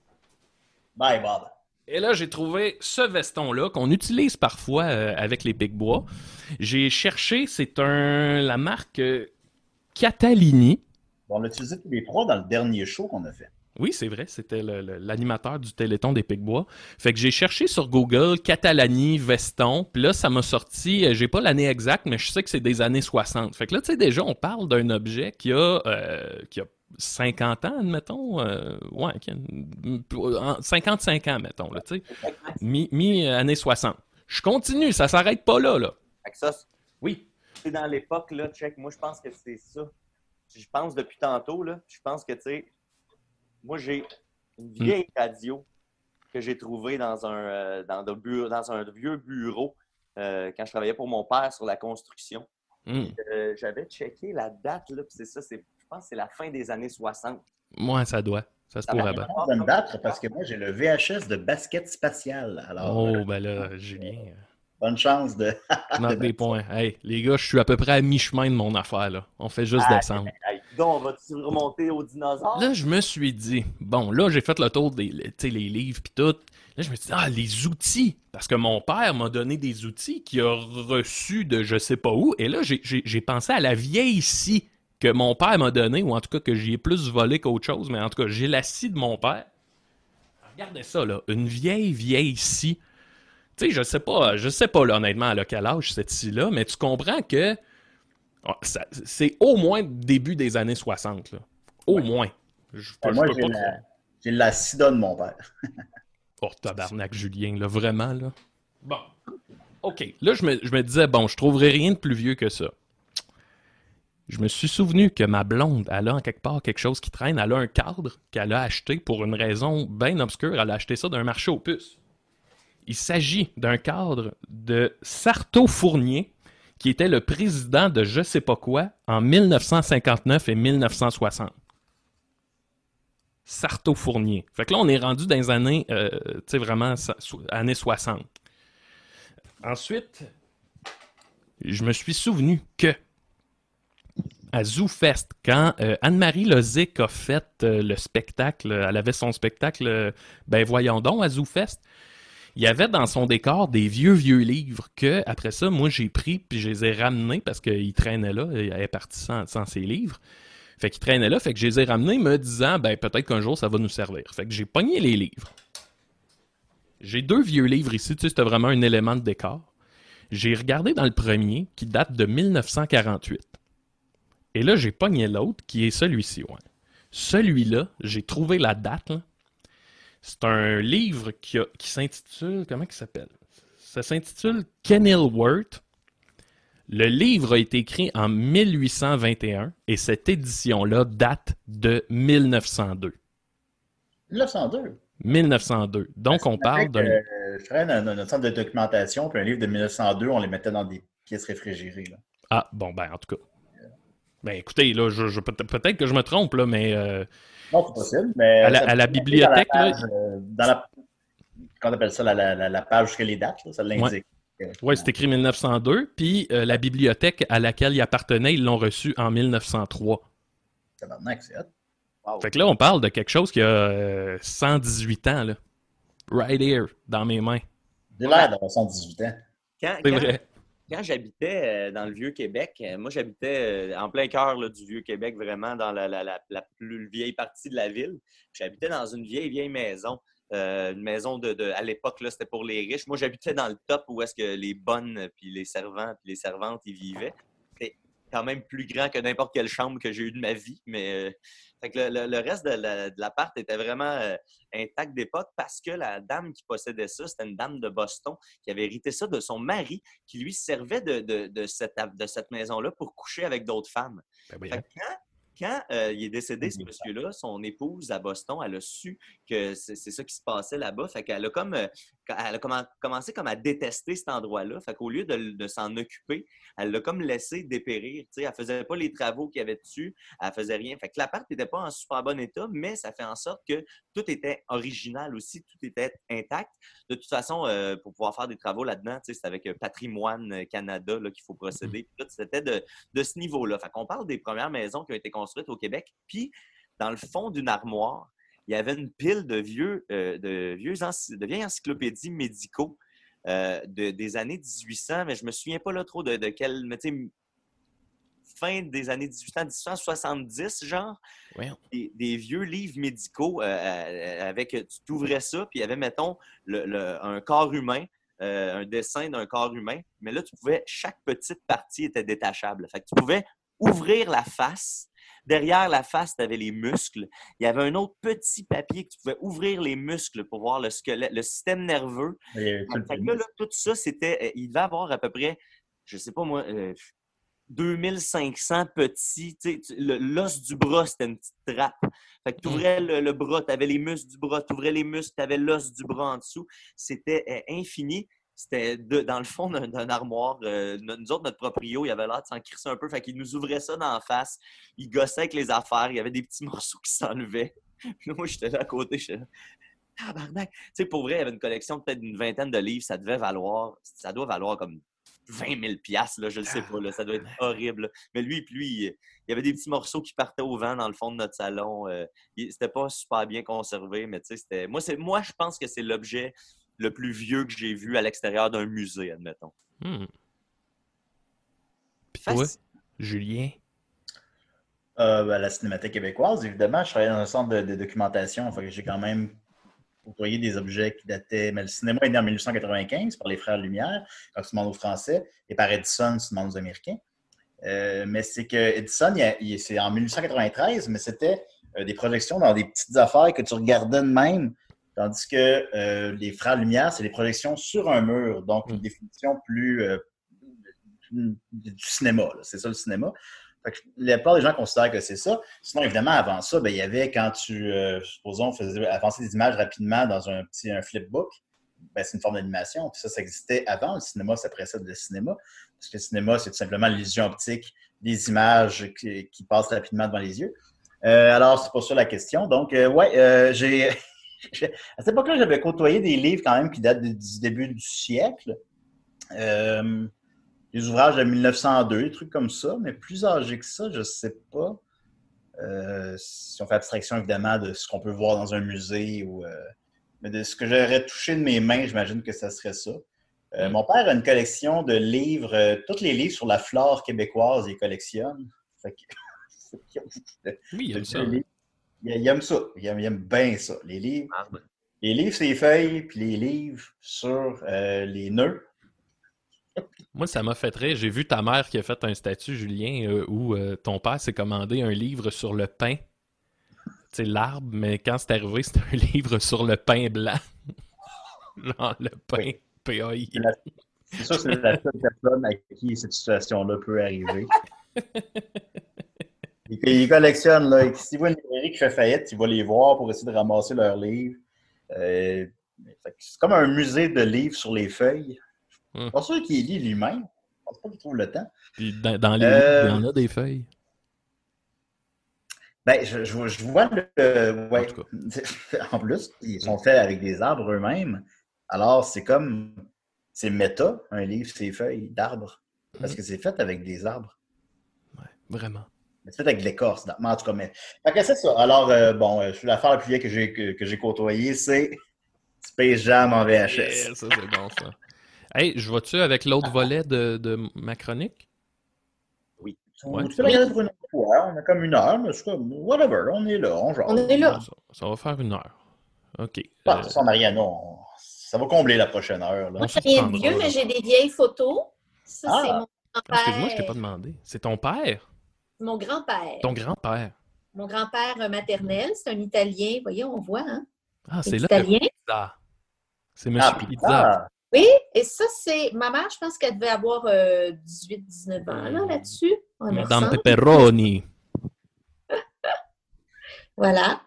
Bye, Bob. Et là, j'ai trouvé ce veston-là qu'on utilise parfois euh, avec les Picbois. J'ai cherché, c'est un la marque euh, Catalini. Bon, on l'a utilisé tous les trois dans le dernier show qu'on a fait. Oui, c'est vrai, c'était l'animateur du Téléthon des Picbois. Fait que j'ai cherché sur Google Catalani veston, puis là ça m'a sorti, euh, j'ai pas l'année exacte, mais je sais que c'est des années 60. Fait que là tu sais déjà on parle d'un objet qui a euh, qui a 50 ans, admettons, euh, ouais, qui a une- en- 55 ans, mettons, là, tu sais, mi, mi euh, années 60. Je continue, ça s'arrête pas là, là. Ça, Oui. c'est dans l'époque, là, check, moi, je pense que c'est ça. Je pense depuis tantôt, là, je pense que, tu sais, moi, j'ai une Hmm. vieille radio que j'ai trouvée dans un, euh, dans, de bu- dans un vieux bureau euh, quand je travaillais pour mon père sur la construction. Hmm. J'avais checké la date, là, puis c'est ça, c'est- je pense que c'est la fin des années 60. Moi, ça doit. Ça se pourrait bien. Je vais me battre parce que moi, j'ai le VHS de basket spatial. Alors, euh, Oh, ben là, Julien. bonne chance de. [LAUGHS] Marque des points. Hey, les gars, je suis à peu près à mi-chemin de mon affaire, là. On fait juste Ah, descendre. Hey, donc, on va-tu remonter aux dinosaures? Là, je me suis dit, bon, là, j'ai fait le tour des les livres puis tout. Là, je me suis dit, ah, les outils. Parce que mon père m'a donné des outils qu'il a reçus de je sais pas où. Et là, j'ai- j'ai j'ai pensé à la vieille scie que mon père m'a donnée, ou en tout cas que j'y ai plus volé qu'autre chose, mais en tout cas, j'ai la scie de mon père. Regardez ça, là. Une vieille, vieille scie. Tu sais, je sais pas, je sais pas, là, honnêtement, à quel âge cette scie-là, mais tu comprends que ah, c'est au moins début des années 60, là. Au moins. Je, peux- moi, j'ai la, j'ai la sida de mon père. [LAUGHS] Oh, tabarnak, Julien, là, vraiment, là. Bon. OK. Là, je me, je me disais, bon, je trouverai rien de plus vieux que ça. Je me suis souvenu que ma blonde, elle a en quelque part quelque chose qui traîne. Elle a un cadre qu'elle a acheté pour une raison bien obscure. Elle a acheté ça d'un marché aux puces. Il s'agit d'un cadre de Sarto Fournier, qui était le président de je sais pas quoi en 1959 et 1960. Sarto Fournier. Fait que là, on est rendu dans les années, euh, tu sais, vraiment, années 60. Ensuite, je me suis souvenu que à ZooFest, quand euh, Anne-Marie Lozic a fait euh, le spectacle, elle avait son spectacle, euh, ben voyons donc, à ZooFest, il y avait dans son décor des vieux, vieux livres que, après ça, moi, j'ai pris puis je les ai ramenés parce qu'ils traînaient là, elle est partie sans, ses livres. Fait qu'ils traînaient là, fait que je les ai ramenés me disant, ben peut-être qu'un jour ça va nous servir. Fait que j'ai pogné les livres. J'ai deux vieux livres ici, tu vraiment un élément de décor. J'ai regardé dans le premier qui date de 1948. Et là, j'ai pogné l'autre qui est celui-ci, ouais. Celui-là, j'ai trouvé la date. C'est un livre qui, a- qui s'intitule. Comment il s'appelle? Ça s'intitule Kenilworth. Le livre a été écrit en 1821 et cette édition-là date de 1902. 1902. 1902. Donc, on parle d'un. Euh, je ferais un, un- un centre de documentation, puis un livre de 1902, on les mettait dans des pièces réfrigérées. là. Ah, bon, ben, en tout cas. Ben, écoutez, là, je, je- peut- peut-être que je me trompe, là, mais. euh, Non, c'est possible, mais. À la- à bibliothèque, dans la là, page, euh, dans la. Comment on appelle ça, la, la, page jusqu'à les dates, là, ça l'indique. Oui, c'est écrit 1902, puis euh, la bibliothèque à laquelle il appartenait, ils l'ont reçu en 1903. Tabarnak, c'est hot. Wow. Fait que là, on parle de quelque chose qui a euh, 118 ans, là. Right here, dans mes mains. J'ai l'air d'avoir 118 ans. Quand, C'est quand- vrai. Quand j'habitais euh, dans le Vieux-Québec, euh, moi j'habitais euh, en plein cœur du Vieux-Québec, vraiment dans la, la- la- plus vieille partie de la ville. J'habitais dans une vieille, vieille maison. une maison de, de- à l'époque, là, c'était pour les riches. Moi, j'habitais dans le top où est-ce que les bonnes, puis les servants, puis les servantes, y vivaient. C'était quand même plus grand que n'importe quelle chambre que j'ai eue de ma vie. Mais fait que le, le- le reste de la- de l'appart était vraiment euh, intact d'époque parce que la dame qui possédait ça, c'était une dame de Boston qui avait hérité ça de son mari qui lui servait de, de- de cette, de cette maison-là pour coucher avec d'autres femmes. Ben oui, Fait que quand quand, euh, il est décédé, ce monsieur-là, son épouse à Boston, elle a su que c'est c'est ça qui se passait là-bas. Fait qu'elle a comme euh, elle a commen- commencé comme à détester cet endroit-là. Fait qu'au lieu de, s'en occuper, elle l'a comme laissé dépérir. Tu sais, elle faisait pas les travaux qu'il y avait dessus, elle faisait rien. Fait que l'appart n'était pas en super bon état, mais ça fait en sorte que tout était original aussi, tout était intact. De toute façon, euh, pour pouvoir faire des travaux là-dedans, c'est avec euh, Patrimoine Canada là, qu'il faut procéder. Puis tout, C'était de, de ce niveau-là. Fait qu'on parle des premières maisons qui ont été construites au Québec. Puis, dans le fond d'une armoire, il y avait une pile de vieux, euh, de vieux de vieilles encyclopédies médicaux euh, de- des années 1800, mais je me souviens pas là trop de, de quel, mais tu sais, fin des années 1800, 1870, genre, des, des vieux livres médicaux euh, avec, tu t'ouvrais ça, puis il y avait, mettons, le- le- un corps humain, euh, un dessin d'un corps humain, mais là, tu pouvais, chaque petite partie était détachable. Fait que tu pouvais ouvrir la face. Derrière la face, tu avais les muscles. Il y avait un autre petit papier que tu pouvais ouvrir les muscles pour voir le squelette, le système nerveux. Là, là, tout ça, c'était. euh, Il devait avoir à peu près, je sais pas moi, euh, 2500 petits. tu sais, tu- le- L'os du bras, c'était une petite trappe. Fait que tu ouvrais le, le bras, tu avais les muscles du bras, tu ouvrais les muscles, tu avais l'os du bras en dessous. C'était euh, infini. C'était dans le fond d'un armoire. euh, no- nous autres, notre proprio, il avait l'air de s'en crisser un peu. Fait qu'il nous ouvrait ça d'en face. Il gossait avec les affaires. Il y avait des petits [LAUGHS] morceaux qui s'enlevaient. Moi, j'étais là à côté. J'étais là, tabarnak. Tu sais, pour vrai, il y avait une collection peut-être d'une vingtaine de livres. Ça devait valoir, ça doit valoir comme 20 000 piastres, là, je le sais pas. Là, ça doit être horrible. Mais lui, puis lui, il y avait des petits morceaux qui partaient au vent dans le fond de notre salon. Euh, c'était pas super bien conservé, mais tu sais, c'était. Moi, c'est moi, je pense que c'est l'objet le plus vieux que j'ai vu à l'extérieur d'un musée, admettons. Hmm. Puis toi, Facile. Julien? Euh, ben, la Cinémathèque québécoise, évidemment. Je travaillais dans un centre de, de documentation. Fait que j'ai quand même côtoyé des objets qui dataient. Mais le cinéma est né en 1895 par les Frères Lumière, quand tu demandes aux Français, et par Edison, tu demandes aux Américains. Euh, mais c'est que Edison, c'est en 1893, mais c'était euh, des projections dans des petites affaires que tu regardais de même. Tandis que euh, les Frères Lumière, c'est des projections sur un mur, donc une Mm. définition plus, euh, du cinéma. C'est ça le cinéma. Fait que la plupart des gens considèrent que c'est ça. Sinon, évidemment, avant ça, ben, il y avait quand tu, euh, supposons, faisais avancer des images rapidement dans un petit un flipbook, ben, c'est une forme d'animation. Puis ça, ça existait avant. Le cinéma, ça précède le cinéma. Parce que le cinéma, c'est tout simplement l'illusion optique des images qui, qui passent rapidement devant les yeux. Euh, alors, c'est pas ça la question. Donc, ouais, j'ai. [LAUGHS] à cette époque-là, j'avais côtoyé des livres quand même qui datent du, début du siècle. Euh, des ouvrages de 1902, des trucs comme ça, mais plus âgés que ça, je sais pas. Euh, si on fait abstraction évidemment de ce qu'on peut voir dans un musée ou euh, mais de ce que j'aurais touché de mes mains, j'imagine que ça serait ça. Euh, mon père a une collection de livres, tous les livres sur la flore québécoise, il collectionne. Fait que- [LAUGHS] Oui, il aime ça. Il, il aime ça. Il aime, il aime bien ça. Les livres, Marde. les livres sur les feuilles, puis les livres sur euh, les nœuds. Moi, ça m'a fait rire. J'ai vu ta mère qui a fait un statut, Julien, euh, où euh, ton père s'est commandé un livre sur le pain. Tu sais, l'arbre, mais quand c'est arrivé, c'était un livre sur le pain blanc. [LAUGHS] Non, le pain, Oui. P-A-I. C'est la- C'est sûr que c'est la seule personne à qui cette situation-là peut arriver. [LAUGHS] Il, il collectionne, là. S'il voit une librairie qui fait faillite, il va les voir pour essayer de ramasser leurs livres. Euh, c'est comme un musée de livres sur les feuilles. Je suis pas sûr qu'il lit lui-même. Je pense pas qu'il trouve le temps. Puis dans, dans les Euh, livres, il y en a des feuilles. Ben, je, je vois- je vois le. ouais. [LAUGHS] En plus, ils sont faits avec des arbres eux-mêmes. Alors, c'est comme. C'est méta, un livre, c'est feuilles d'arbres. Parce que c'est fait avec des arbres. Vraiment. Mais C'est fait avec de l'écorce. Mais En tout cas, mais. Fait que c'est ça. Alors, euh, bon, euh, l'affaire la plus vieille que j'ai que, que j'ai côtoyée, c'est Space Jam en VHS. Yeah, ça, c'est bon, ça. Hey, je vois-tu avec l'autre volet de, de ma chronique? Tu, Ouais. tu peux la regarder pour une autre fois. On a comme une heure, mais c'est comme, whatever, on est là, on est là. Ça, ça va faire une heure. OK. Ah, Euh, ça, ça va combler la prochaine heure. Là. de prendra, vieux, mais j'ai des vieilles photos. Ça, Ah. c'est mon Ah, Excuse-moi, je t'ai pas demandé. C'est ton père? Mon grand-père. Ton grand-père? Mon grand-père euh, maternel, c'est un Italien. Voyez, on voit, hein? Ah, c'est C'est là. italien. C'est Monsieur Ah, Pizza. ah, Oui, et ça, c'est. Ma mère, je pense qu'elle devait avoir 18-19 ans là, là-dessus. Madame. Pepperoni. [LAUGHS] Voilà.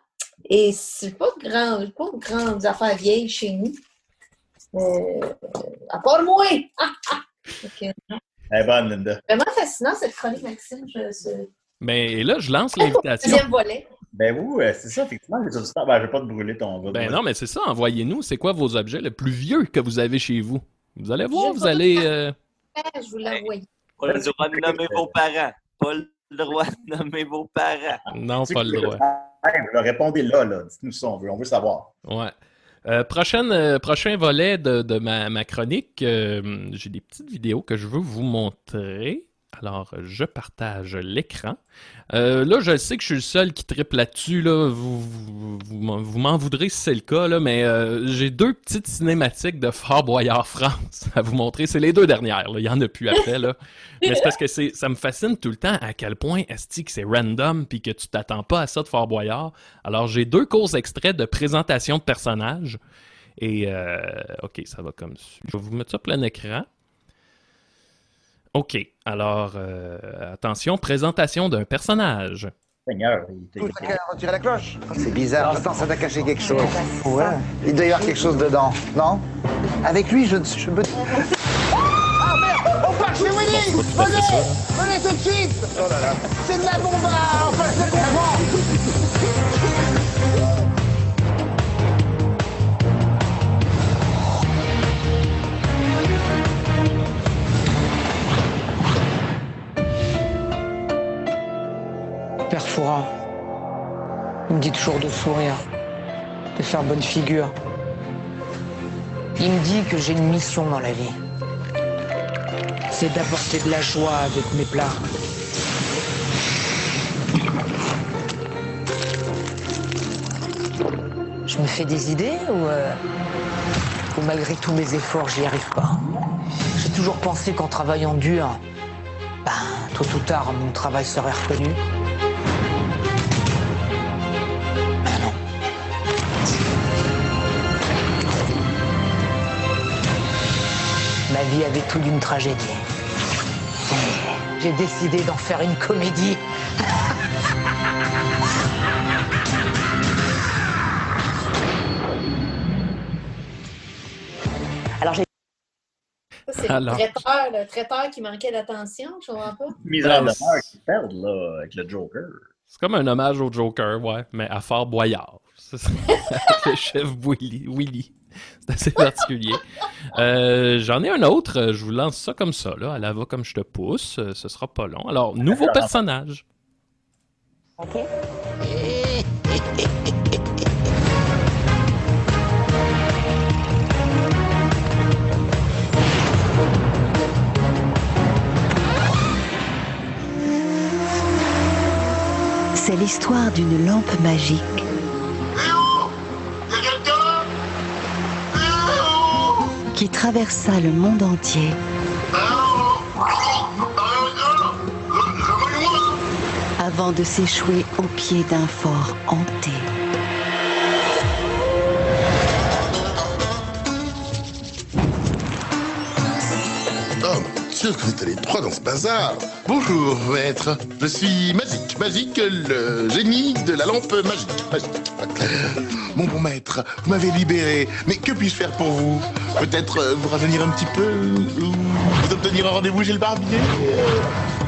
Et c'est pas de, grand, pas de grandes affaires vieilles chez nous. Euh, à part moi! [LAUGHS] Ah, ah! Elle est bonne, Linda. Vraiment fascinant cette chronique, Maxime. Je, ce Mais là, je lance l'invitation. deuxième volet. Ben euh, c'est ça, effectivement, les auditeurs. Ben, je vais pas te brûler ton vote. Ben non, mais c'est ça, envoyez-nous. C'est quoi vos objets le plus vieux que vous avez chez vous? Vous allez voir, Je vous allez. euh, Je vous l'ai envoyé. Pas le droit de nommer vos parents. Pas le droit de nommer vos parents. Non, C'est pas le droit. répondez là, là. Dites-nous ça, on veut, on veut savoir. Ouais. Euh, euh, prochain volet de, de ma, ma chronique, euh, j'ai des petites vidéos que je veux vous montrer. Alors, je partage l'écran. Euh, là, je sais que je suis le seul qui triple là-dessus. Là. Vous, vous, m'en- voudrez si c'est le cas, là, mais euh, j'ai deux petites cinématiques de Fort Boyard [LAUGHS] France à vous montrer. C'est les deux dernières. Il n'y en a plus après. Là. mais c'est parce que ça me fascine tout le temps à quel point est que c'est random puis que tu t'attends pas à ça de Fort Boyard. Alors, j'ai deux courts extraits de présentation de personnages. Et, euh, OK, ça va comme suit. Je vais vous mettre ça plein écran. OK, alors, euh, attention, présentation d'un personnage. Seigneur, il était... Retirer la cloche. C'est bizarre. Attends, ça t'a caché quelque chose. Ouais. Il doit y avoir quelque chose dedans, non? Avec lui, je, je me. Ah merde On part chez Willy Venez Venez tout de suite Oh là là C'est de la bombe à... en face de mouvement Il me dit toujours de sourire, de faire bonne figure. Il me dit que j'ai une mission dans la vie. C'est d'apporter de la joie avec mes plats. Je me fais des idées ou, euh, malgré tous mes efforts, j'y arrive pas? J'ai toujours pensé qu'en travaillant dur, ben, tôt ou tard, mon travail serait reconnu. Vie avait tout d'une tragédie. J'ai décidé d'en faire une comédie. Alors j'ai c'est Alors. le traiteur, le traiteur qui manquait d'attention, je comprends pas? Mise en demeure qu'ils perdent, là, avec le Joker. C'est comme un hommage au Joker, ouais, mais à Fort Boyard. Ça, c'est- [LAUGHS] le chef Willy. Willy. [LAUGHS] C'est assez particulier. Euh, J'en ai un autre. Je vous lance ça comme ça, là. À la va comme je te pousse. euh, Ce sera pas long. Alors, nouveau personnage. C'est l'histoire d'une lampe magique traversa le monde entier avant de s'échouer au pied d'un fort hanté. Oh mon que vous êtes les trois dans ce bazar Bonjour, maître. Je suis Magique. Magique, le génie de la lampe magique. Magique. Mon bon maître, vous m'avez libéré. Mais que puis-je faire pour vous? Peut-être euh, vous rajeunir un petit peu ou vous obtenir un rendez-vous chez le barbier?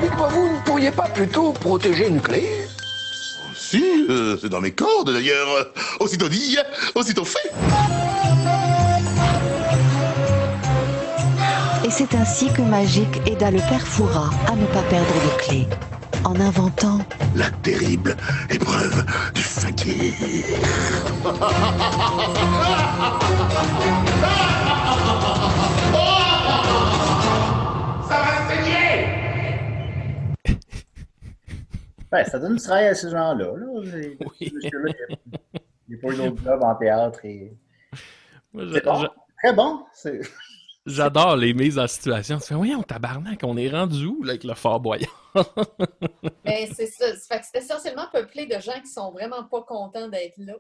Dites-moi, vous ne pourriez pas plutôt protéger une clé? Si, euh, c'est dans mes cordes d'ailleurs. Aussitôt dit, aussitôt fait. Et c'est ainsi que Magique aida le père Fouras à ne pas perdre les clés, en inventant La terrible épreuve du fakir. Ça va Ouais, ça donne du travail à ces gens-là. Là. Il n'y a pas eu d'autre job en théâtre. Et... Moi, C'est bon. Très bon. J'adore les mises en situation. Tu fais, voyons, tabarnak, on est rendu où, là, avec le Fort Boyard? [LAUGHS] Ben, c'est ça. C'est essentiellement peuplé de gens qui sont vraiment pas contents d'être là.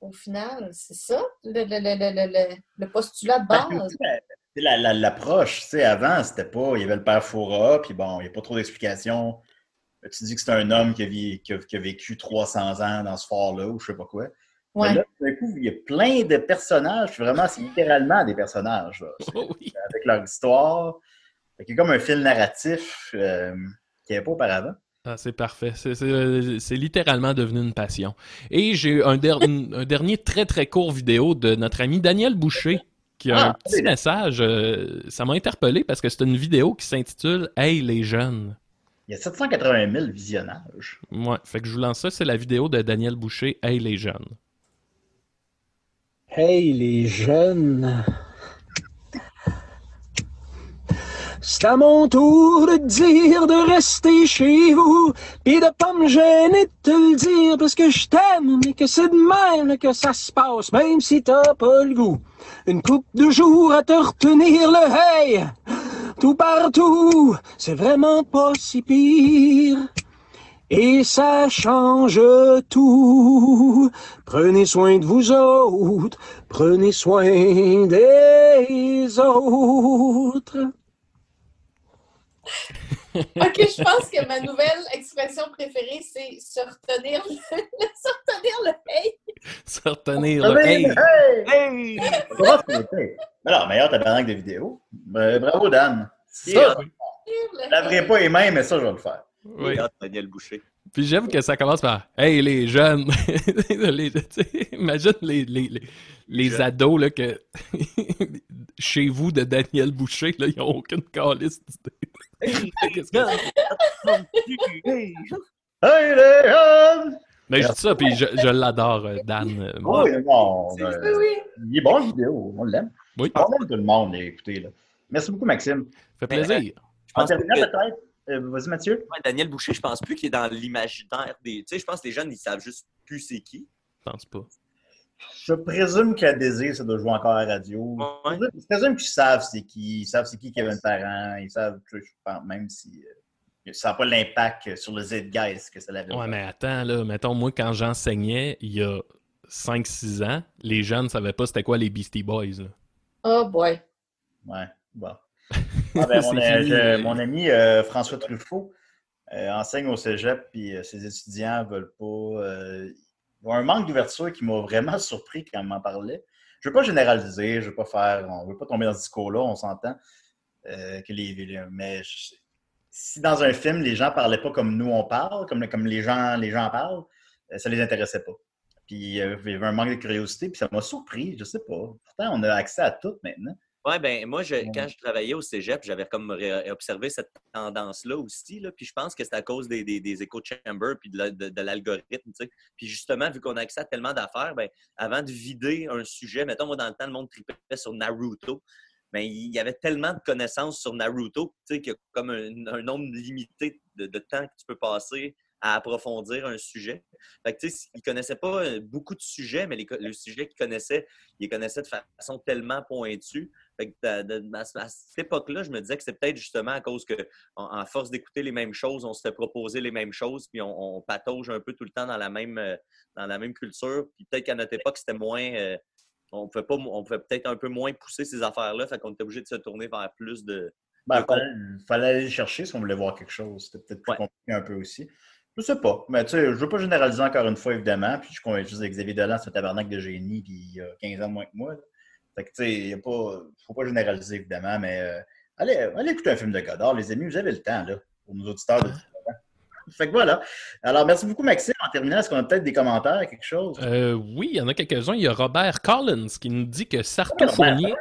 Au final, c'est ça, le, le- le- le- le- le postulat de Ben, base. L'approche, tu sais, avant, c'était pas. Il y avait le père Foura, puis bon, il n'y a pas trop d'explications. Tu dis que c'est un homme qui a, vi- qui a- qui a vécu 300 ans dans ce fort-là, ou je sais pas quoi. Ouais. Mais là, d'un coup, il y a plein de personnages. Vraiment, c'est littéralement des personnages. [LAUGHS] Avec leur histoire. Qu'il y a comme un fil narratif euh, qu'il n'y avait pas auparavant. Ah, c'est parfait. C'est- C'est c'est littéralement devenu une passion. Et j'ai eu un, der- un dernier très très court vidéo de notre ami Daniel Boucher qui a Ah, un petit message. euh, ça m'a interpellé parce que c'est une vidéo qui s'intitule Hey les jeunes. Il y a 780 000 visionnages. Ouais, fait que je vous lance ça. C'est la vidéo de Daniel Boucher Hey les jeunes. Hey les jeunes. C'est à mon tour de dire de rester chez vous, pis de pas me gêner de te le dire parce que je t'aime, mais que c'est de même que ça se passe, même si t'as pas le goût. Une coupe de jours à te retenir le hey, tout partout, c'est vraiment pas si pire. Et ça change tout. Prenez soin de vous autres, prenez soin des autres. [LAUGHS] Ok, je pense que ma nouvelle expression préférée, c'est se retenir le, [LAUGHS] se retenir le hey. Se retenir le hey! Hey! Tu l'étais? Alors, meilleur tabarnak de vidéo. Ben, bravo, Dan. Ça, je ne laverai pas les mains, mais ça, je vais le faire. Oui. Regarde Daniel Boucher. Puis j'aime que ça commence par Hey les jeunes! [LAUGHS] Les- imagine les, les, les, les ados là, que [LAUGHS] chez vous de Daniel Boucher, là, ils n'ont aucune calice d'idée. [LAUGHS] Qu'est-ce que- Hey, les jeunes! Mais je dis ça, puis je, je l'adore, euh, Dan. euh, moi. Oui, bon, euh, oui. il est bon, vidéo. On l'aime. Oui. On aime tout le monde, écoutez. Là. Merci beaucoup, Maxime. fait plaisir. Je En terminant, que- peut-être, vas-y, Mathieu. Ouais, Daniel Boucher, je pense plus qu'il est dans l'imaginaire des. Tu sais, je pense que les jeunes, ils savent juste plus c'est qui. Je pense pas. Je présume qu'à Désir, ça doit jouer encore à la radio. Ouais. Je présume- Je présume qu'ils savent c'est qui. Ils savent c'est qui Kevin Parent. Ils savent, je pense, même si euh, ça n'a pas l'impact sur le Zeitgeist que ça l'avait. Ouais, mais attends, là, mettons, moi, quand j'enseignais il y a 5-6 ans, les jeunes ne savaient pas c'était quoi les Beastie Boys. là. Oh boy. Ouais, bon. Ah, ben, [LAUGHS] mon, euh, euh, mon ami euh, François Truffaut euh, enseigne au cégep, puis ses étudiants veulent pas. euh, ils ont un manque d'ouverture qui m'a vraiment [LAUGHS] surpris quand il m'en parlait. Je ne veux pas généraliser, je veux pas faire. On ne veut pas tomber dans ce discours-là, on s'entend. que les, mais je- si dans un film, les gens parlaient pas comme nous on parle, comme, comme les, gens, les gens parlent, ça les intéressait pas. Puis il y avait un manque de curiosité, puis ça m'a surpris, je sais pas. Pourtant, on a accès à tout maintenant. Ouais, ben moi, je, quand je travaillais au cégep, j'avais comme observé cette tendance-là aussi. Là, puis je pense que c'est à cause des, des, des chambers puis de, la- de- de l'algorithme. tu sais. Puis justement, vu qu'on a accès à tellement d'affaires, ben, avant de vider un sujet, mettons, moi, dans le temps, le monde tripait sur Naruto. Mais il y avait tellement de connaissances sur Naruto tu sais, qu'il y a comme un, un nombre limité de, de temps que tu peux passer à approfondir un sujet. Fait que, tu sais, ils connaissaient pas euh, beaucoup de sujets, mais les, le sujet qu'ils connaissaient, ils les connaissaient de façon tellement pointue. Fait que de- de- à, à cette époque-là, je me disais que c'est peut-être justement à cause que, en, en force d'écouter les mêmes choses, on se fait proposer les mêmes choses, puis on, on patauge un peu tout le temps dans la même, euh, dans la même culture. Puis peut-être qu'à notre époque, c'était moins. euh, on pouvait pas, on pouvait peut-être un peu moins pousser ces affaires-là, fait qu'on était obligé de se tourner vers plus de. Ben, de fallait, fallait aller le chercher si on voulait voir quelque chose. C'était peut-être plus Ouais. compliqué un peu aussi. Je sais pas. Mais tu sais, je veux pas généraliser encore une fois, évidemment. Puis je suis convaincu que Xavier Dolan, c'est un tabarnak de génie, puis il a 15 ans moins que moi. là. Fait que tu sais, il pas. Faut pas généraliser, évidemment, mais euh, allez, allez écouter un film de Godard, les amis, vous avez le temps, là, pour nos auditeurs de 19 ans. [LAUGHS] Fait que voilà. Alors, merci beaucoup, Maxime. En terminant, est-ce qu'on a peut-être des commentaires, quelque chose? Euh, oui, il y en a quelques-uns. Il y a Robert Collins qui nous dit que Sarto Fournier.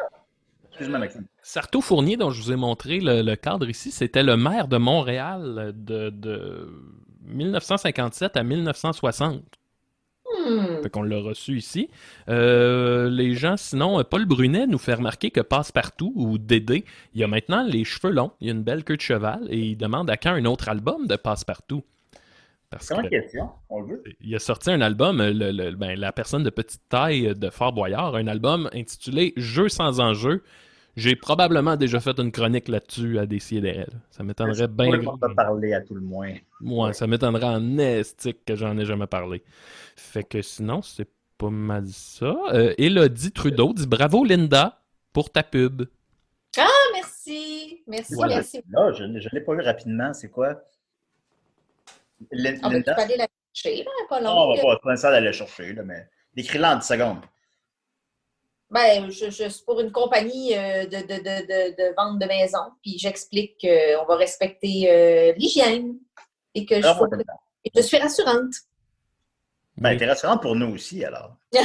Excuse-moi, Maxime. Sarto Fournier, dont je vous ai montré le, le cadre ici, c'était le maire de Montréal de, de 1957 à 1960. Hmm. Fait qu'on l'a reçu ici. Euh, les gens, sinon, euh, Paul Brunet nous fait remarquer que Passepartout ou Dédé, il a maintenant les cheveux longs, il a une belle queue de cheval et il demande à quand un autre album de Passepartout? Parce C'est une que question. On le veut. il a sorti un album, euh, le- le- ben, la personne de petite taille de Fort Boyard, un album intitulé Jeux sans enjeu. J'ai probablement déjà fait une chronique là-dessus à Décider. Ça m'étonnerait bien. On va parler à tout le moins. Moi, ça m'étonnerait en estique que j'en ai jamais parlé. Fait que sinon, c'est pas mal ça. Euh, Elodie Trudeau dit bravo Linda pour ta pub. Ah, merci. Merci, Voilà. merci. Là, je ne l'ai pas vu rapidement. C'est quoi? Linda? peux aller la chercher, là, pas Non, on long. va pas, c'est pas nécessaire d'aller le chercher, là, mais décris-la en 10 secondes. Ben, je, je suis pour une compagnie euh, de, de, de, de, de vente de maison, puis j'explique qu'on va respecter euh, l'hygiène et que je, faut- et je suis rassurante. Ben, t'es rassurante pour nous aussi, alors. [LAUGHS]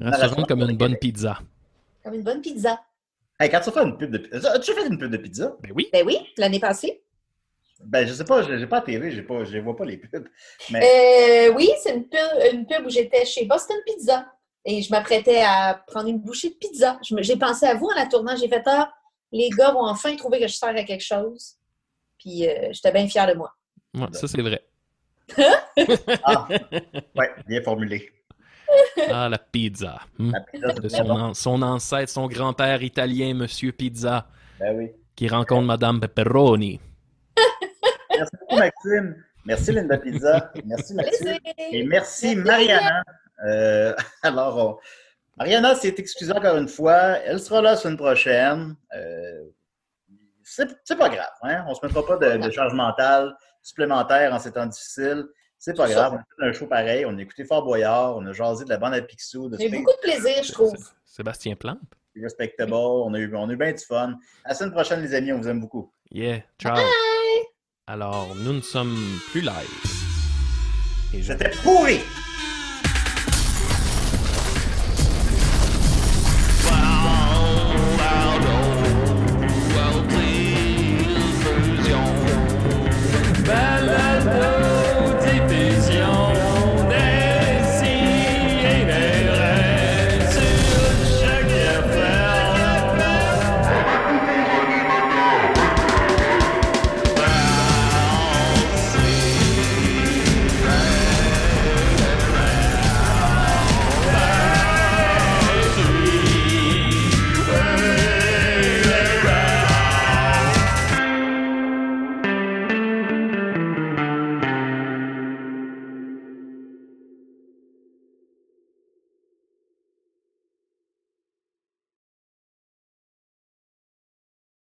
Rassurante comme une bonne pizza. Comme une bonne pizza. Hey, quand tu fais une pub de pizza, as-tu fait une pub de pizza? Ben oui. Ben oui, l'année passée. Ben, je sais pas, je n'ai pas la TV, j'ai pas, je les vois pas les pubs. Mais Euh, oui, c'est une pub, une pub où j'étais chez Boston Pizza et je m'apprêtais à prendre une bouchée de pizza. J'ai pensé à vous en la tournant. J'ai fait Ah, les gars vont enfin trouver que je sers à quelque chose. Puis euh, j'étais bien fière de moi. Ouais, ça, c'est vrai. [LAUGHS] ah, [LAUGHS] ouais, bien formulé. Ah, la pizza. Hmm. La pizza, c'est De son, an- son ancêtre, son grand-père italien, Monsieur Pizza, Ben oui. qui rencontre Madame Pepperoni. Merci beaucoup, Maxime. Merci, Linda Pizza. Merci. Plaisir. Et merci, Merci, Mariana. Euh, [LAUGHS] alors, on- Mariana s'est excusée encore une fois. Elle sera là la semaine prochaine. Euh, c'est pas grave. Hein? On se mettra pas de, de charge mentale supplémentaire en ces temps difficiles. C'est pas grave. ça. On a fait un show pareil. On a écouté Fort Boyard. On a jasé de la bande à Picsou, J'ai beaucoup de plaisir, je trouve. Sébastien Plante. Respectable. On a, eu, on a eu bien du fun. À la semaine prochaine, les amis. On vous aime beaucoup. Yeah, ciao. Alors, nous ne sommes plus live. Et je- C'était pourri!